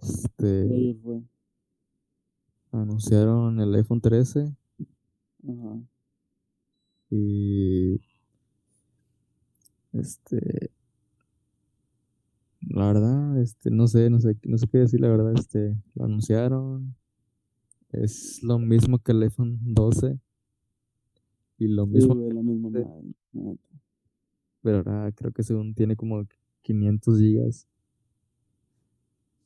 Este, Ayer fue. anunciaron el iPhone 13 Ajá. y este la verdad, este, no sé, no sé, no sé qué decir, la verdad, este, lo anunciaron. Es lo mismo que el iPhone 12 y lo Sí, mismo, güey, pero ahora creo que según tiene como 500 gigas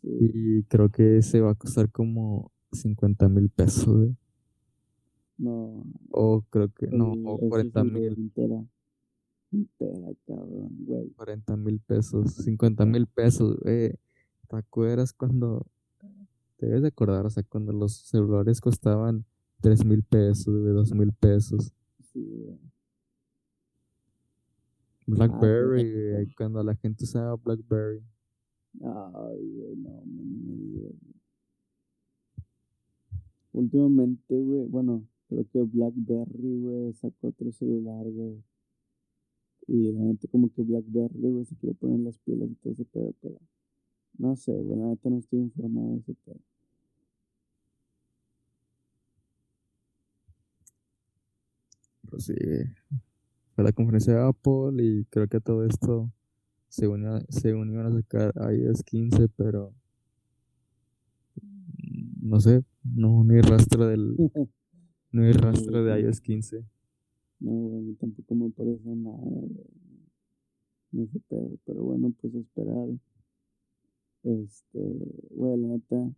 y creo que ese va a costar como 50 mil pesos, güey. No, O creo que, no, o ese es 40 el de mil. entera. Entera, cabrón, güey. 40 mil pesos, 50 mil pesos, güey. ¿Te acuerdas cuando, te debes de acordar, o sea, cuando los celulares costaban 3 mil pesos, güey, 2 mil pesos? Sí, güey. Blackberry, sí. güey, cuando la gente usaba Blackberry. Ay, güey, no, me digas, güey. Últimamente, güey, bueno, creo que BlackBerry, güey, sacó otro celular, güey. Y la neta, como que BlackBerry, güey, se quiere poner las pilas y todo ese pedo, pero no sé, güey, la neta no estoy informado de ese pedo. Pues sí, fue la conferencia de Apple y creo que todo esto según, iba- según iban a sacar iOS 15, pero mm, no sé, no, hay rastro del, [LAUGHS] no hay rastro de iOS 15. No, a mí tampoco me parece nada. Ni ese pedo, pero bueno, pues esperar. Este, güey, la neta.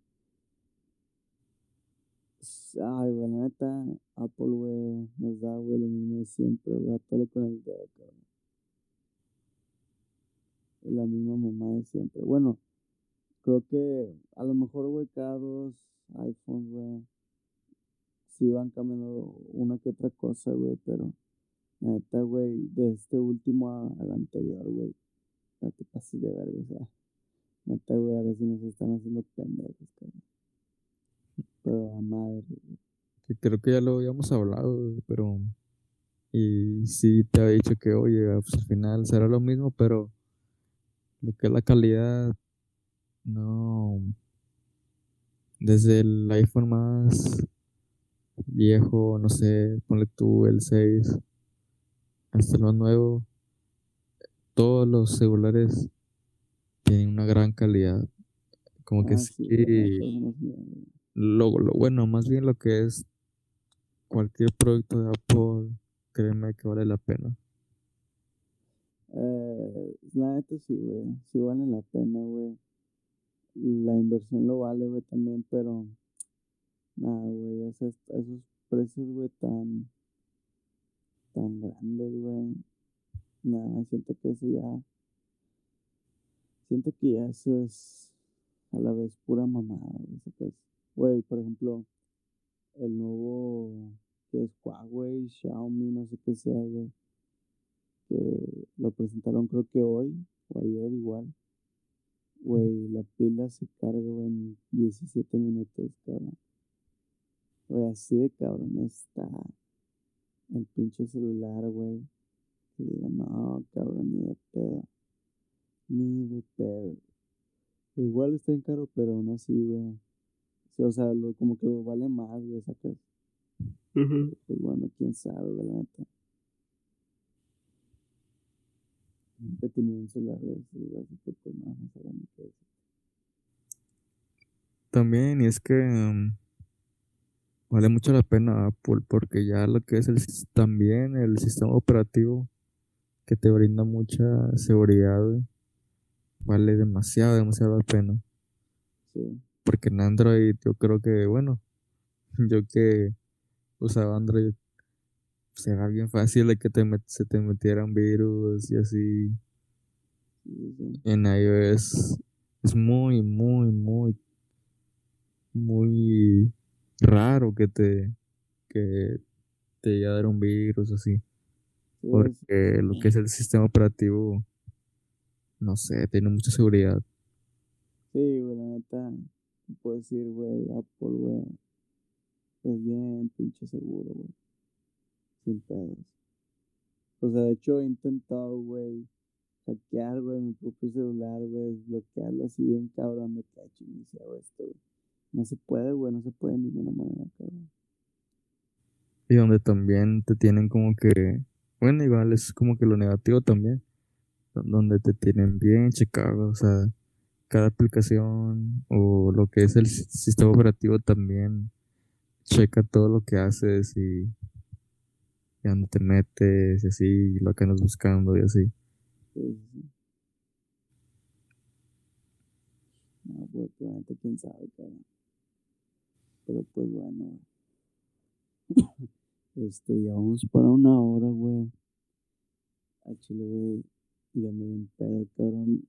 Ay, güey, la neta, Apple, güey, nos da, güey, lo mismo de siempre, güey, todo con el dedo, cabrón. La misma mamá de siempre. Bueno, creo que a lo mejor, güey, cada dos iPhones, güey, sí van cambiando una que otra cosa, güey, pero neta, güey, de este último al anterior, güey, no te pases de verga, o sea, neta, güey, ahora sí nos están haciendo pendejos. Pero la madre, creo que ya lo habíamos hablado, güey, pero y sí te había dicho que oye, pues al final será lo mismo, pero lo que es la calidad, no, desde el iPhone más viejo, no sé, ponle tú el 6, hasta el más nuevo, todos los celulares tienen una gran calidad, como que Ah, sí, lo bueno, más bien lo que es cualquier producto de Apple, créeme que vale la pena. Eh, la neta sí, güey, sí vale la pena, güey. La inversión lo vale, güey, también, pero nada, güey, o sea, esos precios, güey, tan, tan grandes, güey. Nada, siento que eso ya, siento que ya eso es a la vez pura mamada, güey. Güey, por ejemplo, el nuevo, que es Huawei, Xiaomi, no sé qué sea, güey, que lo presentaron creo que hoy o ayer igual. Güey, la pila se carga, güey, en 17 minutos, cabrón. Güey, así de cabrón está el pinche celular, güey. Que digo, no, cabrón, ni de pedo. Ni de pedo. Igual está en caro, pero aún así, güey. Sí, o sea, lo- como que lo vale más, güey, sacas. Pues bueno, quién sabe, güey, la neta. Nunca he tenido un celular de así que pues no, no sabía ni qué decir. También, y es que mm, vale mucho la pena Apple porque ya lo que es el también el sistema operativo que te brinda mucha seguridad, vale demasiado, demasiado la pena. Sí. Porque en Android yo creo que, bueno, yo que usaba Android, será pues, bien fácil de que te se te metieran virus y así. En iOS es muy, muy, muy, muy raro que te, que te llegue a dar un virus así. Porque lo que es el sistema operativo, no sé, tiene mucha seguridad. Sí, güey, la neta, puedo decir, güey, Apple, güey, es bien pinche seguro, güey. Sin pedos. O sea, de hecho he intentado, güey, hackear, güey, mi propio celular, güey, desbloquearlo así bien cabrón de cacho iniciado esto, güey. No se puede, güey, no se puede de ninguna manera, cabrón. Y donde también te tienen como que, bueno, igual es como que lo negativo también, donde te tienen bien checado, o sea, cada aplicación o lo que es el sistema operativo también checa todo lo que haces y, y dónde te metes y así, lo que andas buscando y así. No, pues, quién sabe, cabrón. Pero pues bueno, [LAUGHS] este, ya vamos para una hora, güey. A Chile, güey, ya me dio pedo, cabrón.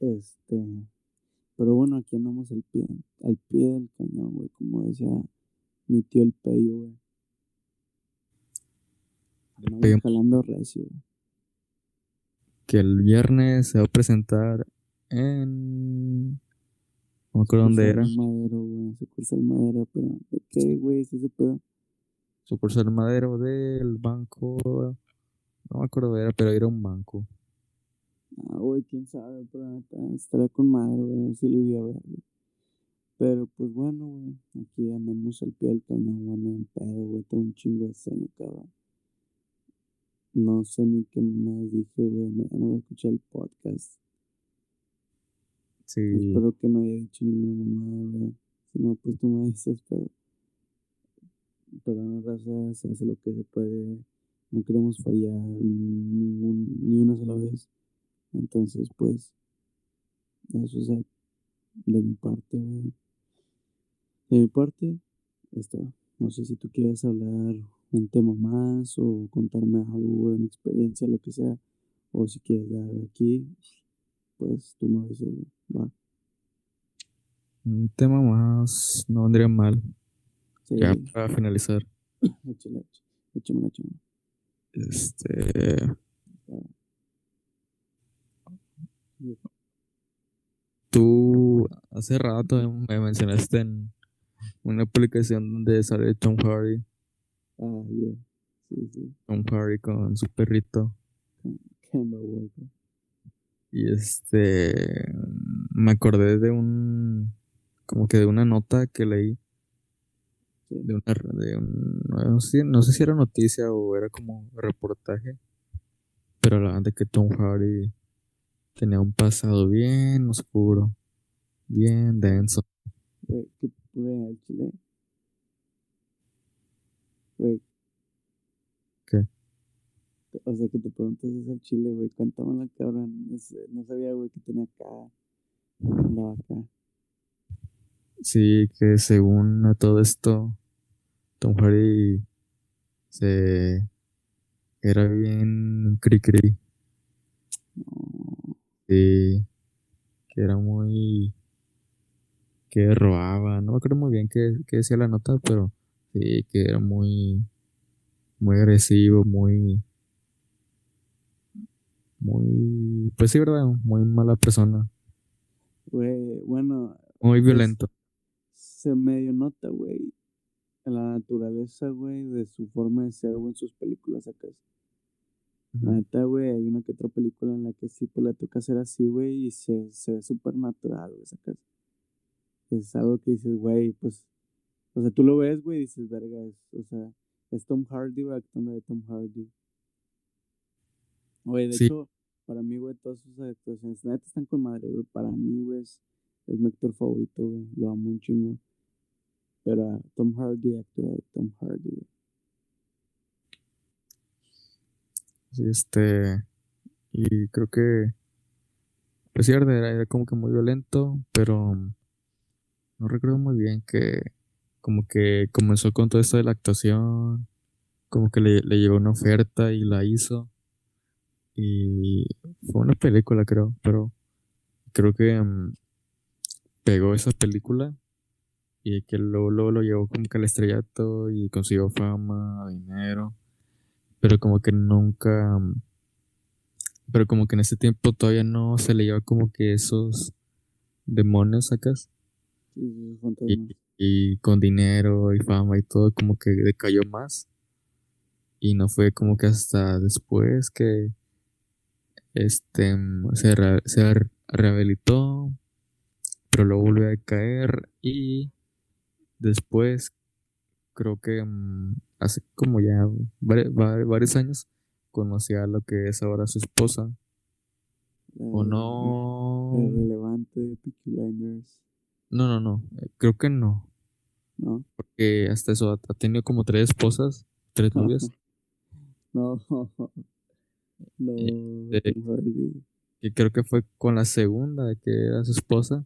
Este, pero bueno, aquí andamos al pie, al pie del cañón, güey, como decía mi tío el Peyo, güey. Andamos jalando recio, güey. Que el viernes se va a presentar en. No me acuerdo dónde era. Madero, güey. Sucursal Madero, pero ¿de qué, güey? ¿Es ese pedo? Sucursal Madero del banco. No me acuerdo de era, pero era un banco. Ah, güey, quién sabe, pero estará con madre, güey, si lo iría a ver, güey. Pero pues bueno, güey, aquí andamos al pie del cañón, güey, en pedo, güey, tengo un chingo de sueño, cabrón. No sé ni qué más dije, güey, no voy a escuchar el podcast. Espero que no haya dicho ninguna mamada, güey. Si no, pues tú me dices, pero. No, raza, se hace lo que se puede. No queremos fallar ningún, ni una sola vez. Entonces, pues, eso es de mi parte, güey. De mi parte, esto. No sé si tú quieres hablar un tema más o contarme algo, una experiencia, lo que sea. O si quieres dar aquí, pues tú me dices, va. Un tema más no vendría mal. Ya para finalizar. [COUGHS] Échale, échame, échame. Este. Tú hace rato me mencionaste en una aplicación donde sale Tom Hardy. Ah, yeah. Sí, sí. Tom Hardy con su perrito. Y este. Me acordé de un. Como que de una nota que leí. De una. Un, no, sé, no sé si era noticia o era como reportaje. Pero la de que Tom Hardy Tenía un pasado bien oscuro, bien denso. Güey, ¿qué chile? Güey. ¿Qué? O sea, que te preguntas si es el chile, güey. Cuéntame la cabra. No, sabía, güey, que tenía acá. Andaba acá. Sí, que según a todo esto, Tom Hardy se era bien cri cri. Sí, que era muy... que robaba, no me acuerdo muy bien qué, decía la nota, pero sí, que era muy... muy agresivo, muy... muy... pues sí, ¿verdad? Muy mala persona. Güey, bueno... Muy pues, violento. Se medio nota, güey, la naturaleza, güey, de su forma de ser, güey, en sus películas acá. La neta, güey, hay una que otra película en la que sí, pues le toca hacer así, güey, y se, se ve súper natural, güey, sacas. Es algo que dices, güey, pues, o sea, tú lo ves, güey, y dices, verga, es, o sea, es Tom Hardy, güey, actuando de Tom Hardy. Güey, de hecho, para mí, güey, todas sus actuaciones, neta están con madre, güey, para mí, güey, es, mi actor favorito, güey, lo amo un chingo. Pero Tom Hardy actúa de Tom Hardy, güey. Sí, este. Y creo que. Pues sí, era, era como que muy violento, pero. No recuerdo muy bien que. Como que comenzó con todo esto de la actuación. Como que le, le llegó una oferta y la hizo. Y fue una película, creo, pero creo que mm, pegó esa película y que luego, luego lo llevó como que al estrellato y consiguió fama, dinero, pero como que nunca, mm, pero como que en ese tiempo todavía no se le lleva como que esos demonios sacas Sí, y, y con dinero y fama y todo como que decayó más y no fue como que hasta después que este se, re- se re- rehabilitó pero luego volvió a caer y después creo que mm, hace como ya vari- va- varios años conocí a lo que es ahora su esposa. O de- no relevante Peaky Blinders, no no no eh, creo que no. ¿no? porque hasta eso ha, ha tenido como tres esposas tres [LAUGHS] novias. No, no, Eh, Hardy. que creo que fue con la segunda que era su esposa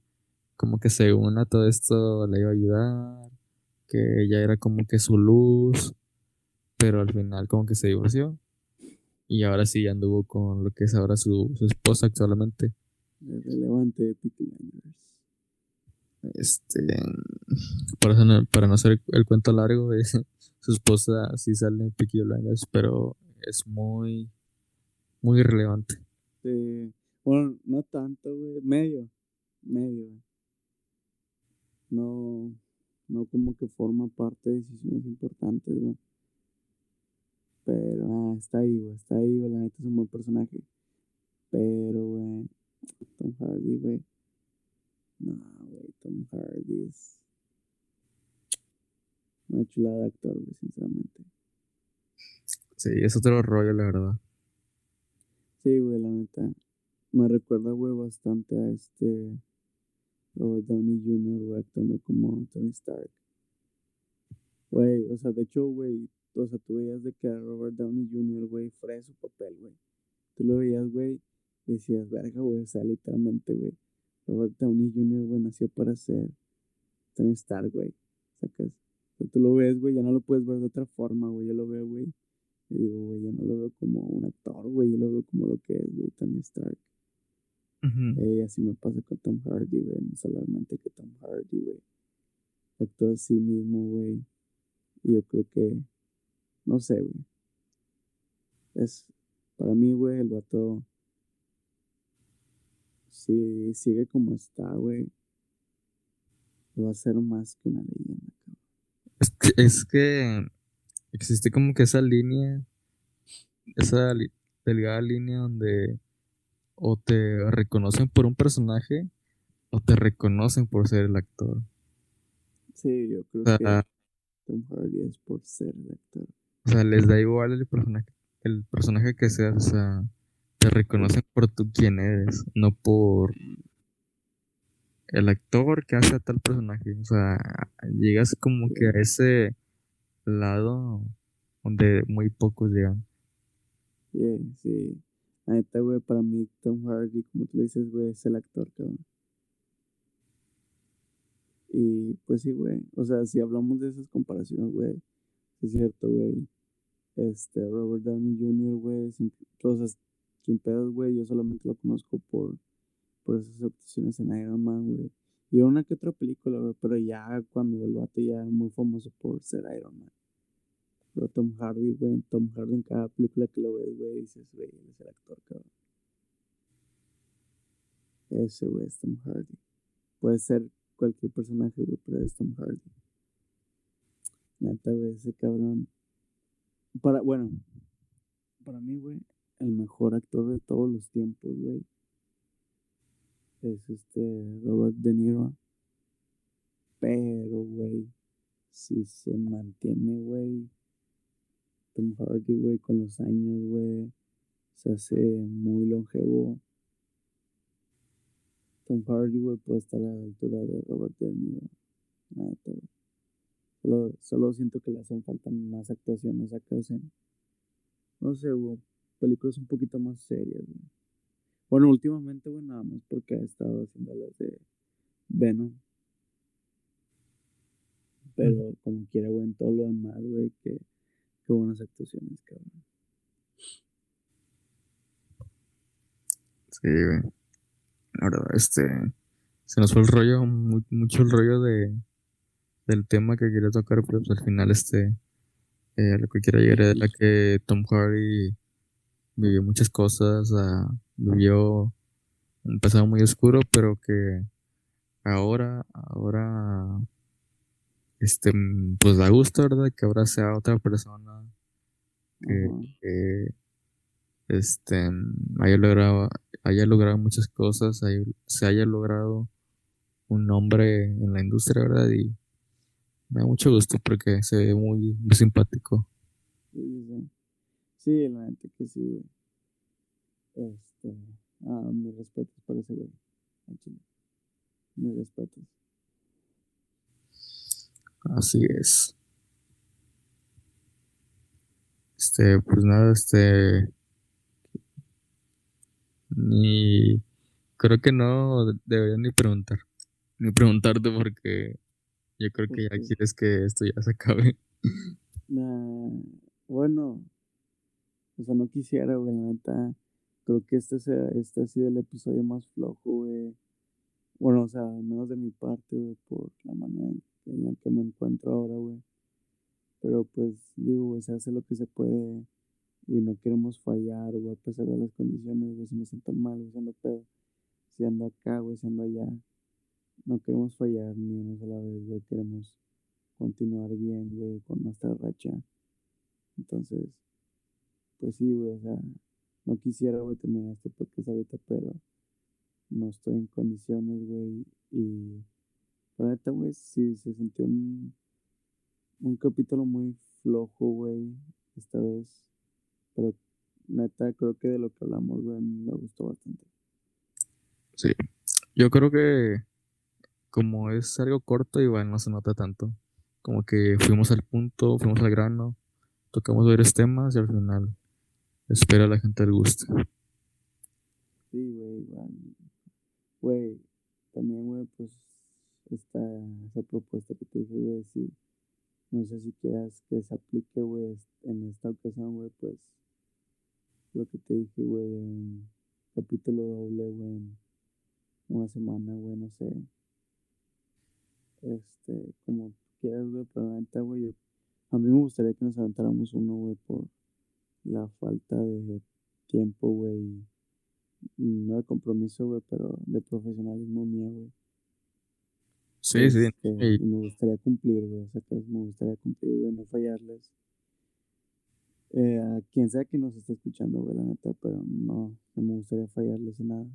como que según a todo esto le iba a ayudar que ella era como que su luz pero al final como que se divorció y ahora sí anduvo con lo que es ahora su, su esposa actualmente relevante de este para, eso no- para no hacer el, cuento largo eh, [LAUGHS] su esposa sí sale en Peaky Blinders pero es muy muy irrelevante Sí. Bueno, no tanto, güey. Medio. Medio, güey. No, no como que forma parte de decisiones importantes, güey. Pero, ah, está ahí, güey. Está ahí, güey. La neta es un buen personaje. Pero, güey. Tom Hardy, güey. No, güey. Tom Hardy es una chulada de actor, güey, sinceramente. sí es otro rollo la verdad Sí, güey, la neta. Me recuerda, güey, bastante a este Robert Downey Jr., güey, actuando como Tony Stark. Güey, o sea, de hecho, güey, o sea, tú veías de que a Robert Downey Jr., güey, fuera su papel, güey. Tú lo veías, güey, decías, verga, güey, o sea, literalmente, güey. Robert Downey Jr., güey, nació para ser Tony Stark, güey. Sacas. O sea, tú lo ves, güey, ya no lo puedes ver de otra forma, güey. Yo lo veo, güey. Y digo, güey, yo no lo veo como un actor, güey. Yo lo veo como lo que es, güey, Tony Stark. Eh, así me pasa con Tom Hardy, güey. No solamente que Tom Hardy, güey. Actúa a sí mismo, güey. Y yo creo que, no sé, güey. Es, para mí, güey, el vato, si sigue como está, güey, va a ser más que una leyenda, cabrón. Es que, es que existe como que esa línea, esa li- delgada línea donde o te reconocen por un personaje o te reconocen por ser el actor. Sí, yo creo O que sea, Tom Hardy es por ser el actor. o sea, les da igual el personaje, el personaje que seas, o sea, te reconocen por tú quién eres, no por el actor que hace a tal personaje. O sea, llegas como que a ese lado donde muy pocos llegan. Yeah, sí. La neta, güey, para mí Tom Hardy, como tú dices, güey, es el actor. Y pues sí, güey. O sea, si hablamos de esas comparaciones, güey, es cierto, güey. Este, Robert Downey Jr., güey, sin, o sea, sin pedos, güey, yo solamente lo conozco por, por esas actuaciones en Iron Man, güey. Y una que otra película, güey, pero ya cuando el vato ya era muy famoso por ser Iron Man. Pero Tom Hardy, güey, Tom Hardy en cada película que lo ves, güey, dices, güey, él es el actor, cabrón. Ese, güey, es Tom Hardy. Puede ser cualquier personaje, güey, pero es Tom Hardy. Neta, güey, ese cabrón. Para, bueno, para mí, güey, el mejor actor de todos los tiempos, güey, es este Robert De Niro. Pero, güey, si se mantiene, güey, Tom Hardy, güey, con los años, güey, se hace muy longevo. Tom Hardy, güey, puede estar a la altura de Robert De Niro. Güey. Solo, solo siento que le hacen falta más actuaciones acá, o sea, no sé, güey, películas un poquito más serias, güey. Bueno, últimamente, güey, nada más porque ha estado haciendo las de Venom. Pero como quiera, güey, en todo lo demás, güey, que, qué buenas actuaciones, cabrón. Sí, güey. La verdad, este. Se nos fue el rollo, mu- mucho el rollo de del tema que quería tocar, pero pues al final, este. eh, lo que quiero llegar es la que Tom Hardy vivió muchas cosas, vivió un pasado muy oscuro, pero que ahora, ahora, este, pues da gusto, ¿verdad? Que ahora sea otra persona que, este, haya logrado, haya logrado muchas cosas, haya- se haya logrado un nombre en la industria, ¿verdad? Y me da mucho gusto porque se ve muy, muy simpático. Sí, sí, sí. La neta que sí, güey. Este, ah, mis respetos por ese güey. Mis respetos. Así es. Este, pues nada, este. Ni. Creo que no debería ni preguntar. Ni preguntarte porque yo creo que ya quieres que esto ya se acabe. Nah, bueno, o sea, no quisiera, güey, la neta. Creo que este, sea, este ha sido el episodio más flojo, güey. Bueno, o sea, al menos de mi parte, güey, por la manera en- la que me encuentro ahora, güey. Pero pues, digo, güey, se hace lo que se puede y no queremos fallar, güey, a pesar de las condiciones, güey. Si me siento mal, güey, siendo pedo. Si ando acá, güey, si ando allá. No queremos fallar ni una sola vez, güey. Queremos continuar bien, güey, con nuestra racha. Entonces, pues sí, güey, o sea, no quisiera, güey, terminar este podcast ahorita, pero no estoy en condiciones, güey. Y la neta, güey, sí se sintió un, un capítulo muy flojo, güey, esta vez. Pero neta, creo que de lo que hablamos, güey, me gustó bastante. Sí. Yo creo que como es algo corto, igual no se nota tanto. Como que fuimos al punto, fuimos al grano, tocamos varios temas y al final espero a la gente le guste. Sí, güey. Güey, también, güey, pues, esta, esa propuesta que te dije, güey, sí. No sé si quieras que se aplique, güey, en esta ocasión, güey, pues, lo que te dije, güey, un capítulo doble, güey, en una semana, güey, no sé. Este, como quieras, güey, pero la neta, a mí me gustaría que nos aventáramos uno, güey, por la falta de tiempo, güey, no de compromiso, güey, pero de profesionalismo mío, güey. Sí, sí. Este, Y- y me gustaría cumplir, güey, o sea, que me gustaría cumplir, güey, no fallarles. Eh, a quien sea que nos esté escuchando, güey, la neta, pero no, no me gustaría fallarles en nada.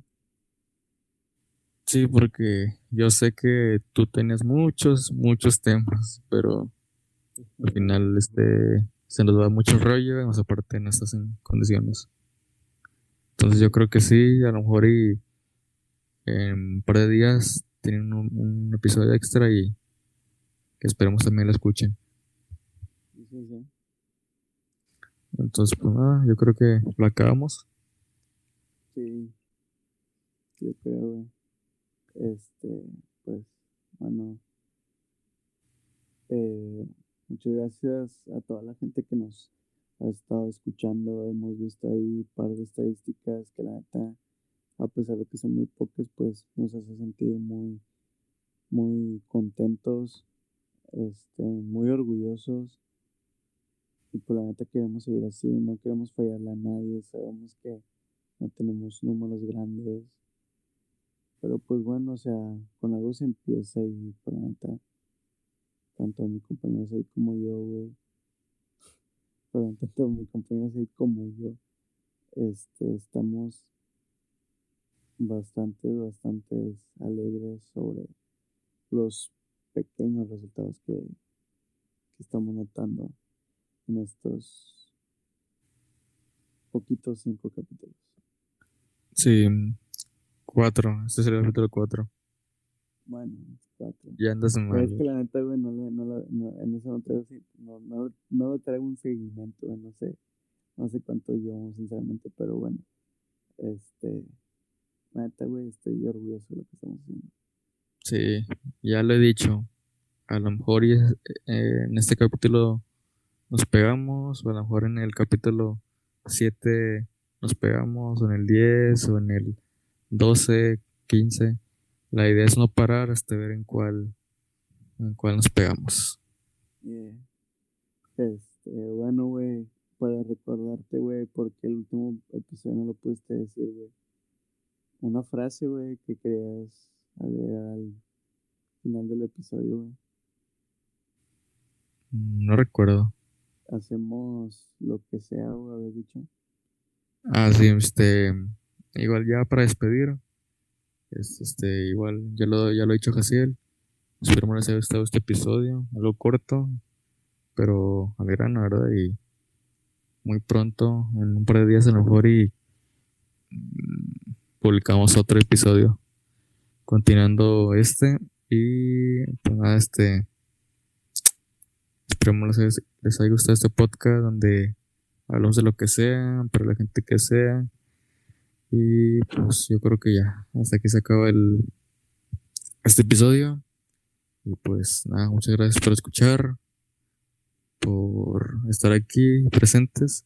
Sí, porque yo sé que tú tenías muchos, muchos temas, pero al final este se nos va mucho rollo y más aparte en condiciones. Entonces yo creo que sí, a lo mejor y en un par de días tienen un, un episodio extra y que esperemos también lo escuchen. Sí, sí. Entonces, pues nada, yo creo que lo acabamos. Sí, yo creo. Este, pues, bueno, eh, muchas gracias a toda la gente que nos ha estado escuchando. Hemos visto ahí un par de estadísticas que la neta, a pesar de que son muy pocas, pues nos hace sentir muy, muy contentos, este, muy orgullosos. Y por la neta queremos seguir así, no queremos fallarle a nadie, sabemos que no tenemos números grandes. Pero pues bueno, o sea, con algo se empieza y por la neta, tanto mi compañero Said como yo, güey, perdón, tanto mi compañero Said como yo, este, estamos bastante, bastante alegres sobre los pequeños resultados que, que estamos notando en estos poquitos cinco capítulos. Sí, cuatro. Este sería el capítulo cuatro. Bueno, cuatro. Ya andas Pero mal. es que la neta, güey, no, no, la- no, en eso no traigo, no, no, no traigo un seguimiento, güey, no sé, no sé cuánto llevamos, sinceramente, pero bueno, este, la neta, güey, estoy orgulloso de lo que estamos haciendo. Sí, ya lo he dicho. A lo mejor eh, en este capítulo nos pegamos, o a lo mejor en el capítulo 7 nos pegamos, o en el 10, o en el 12, 15. La idea es no parar hasta ver en cuál, en cuál nos pegamos. Yeah. Este, bueno, güey, para recordarte, güey, porque el último episodio no lo pudiste decir, güey. Una frase, güey, que querías agregar al final del episodio, güey. Mm, No recuerdo. Hacemos lo que sea, güey, habías dicho. Ah, sí, este, igual ya para despedir, es, este, igual ya lo, ya lo ha dicho Jaciel. Esperemos les haya gustado este episodio, algo corto, pero al grano, ¿verdad? Y muy pronto, en un par de días a lo mejor, y mm, publicamos otro episodio continuando este. Y pues nada, este, esperemos les haya gustado este podcast donde hablamos de lo que sea, para la gente que sea. Y pues yo creo que ya, hasta aquí se acaba el, este episodio. Y pues nada, muchas gracias por escuchar, por estar aquí presentes.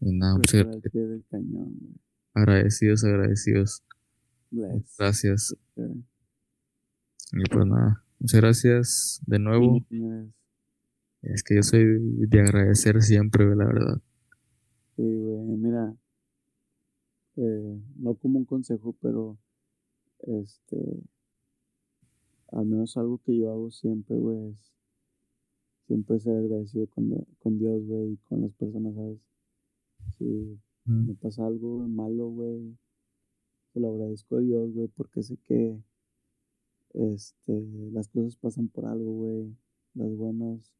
Y nada, muchas Pero gra- al pie del cañón, güey. agradecidos, agradecidos. Bless. Gracias. Y pues nada, muchas gracias de nuevo. Es que yo soy de agradecer siempre, la verdad. Sí, güey, mira, eh, no como un consejo, pero este, al menos algo que yo hago siempre, güey, es siempre ser agradecido con, con Dios, güey, y con las personas, ¿sabes? Si Mm, me pasa algo malo, güey, se lo agradezco a Dios, güey, porque sé que este, las cosas pasan por algo, güey, las buenas,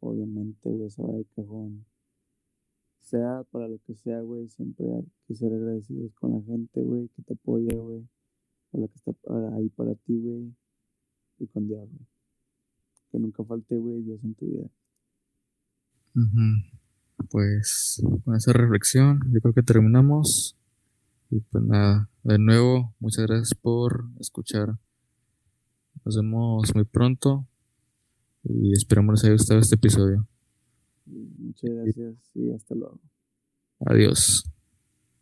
obviamente, güey, se va de cajón sea para lo que sea, güey, siempre hay que ser agradecidos con la gente, güey, que te apoya, güey, con la que está ahí para ti, güey, y con Dios, güey. Que nunca falte, güey, Dios en tu vida. Pues con esa reflexión, yo creo que terminamos. Y pues nada, de nuevo, muchas gracias por escuchar. Nos vemos muy pronto y esperamos les haya gustado este episodio. Muchas gracias y hasta luego. Adiós.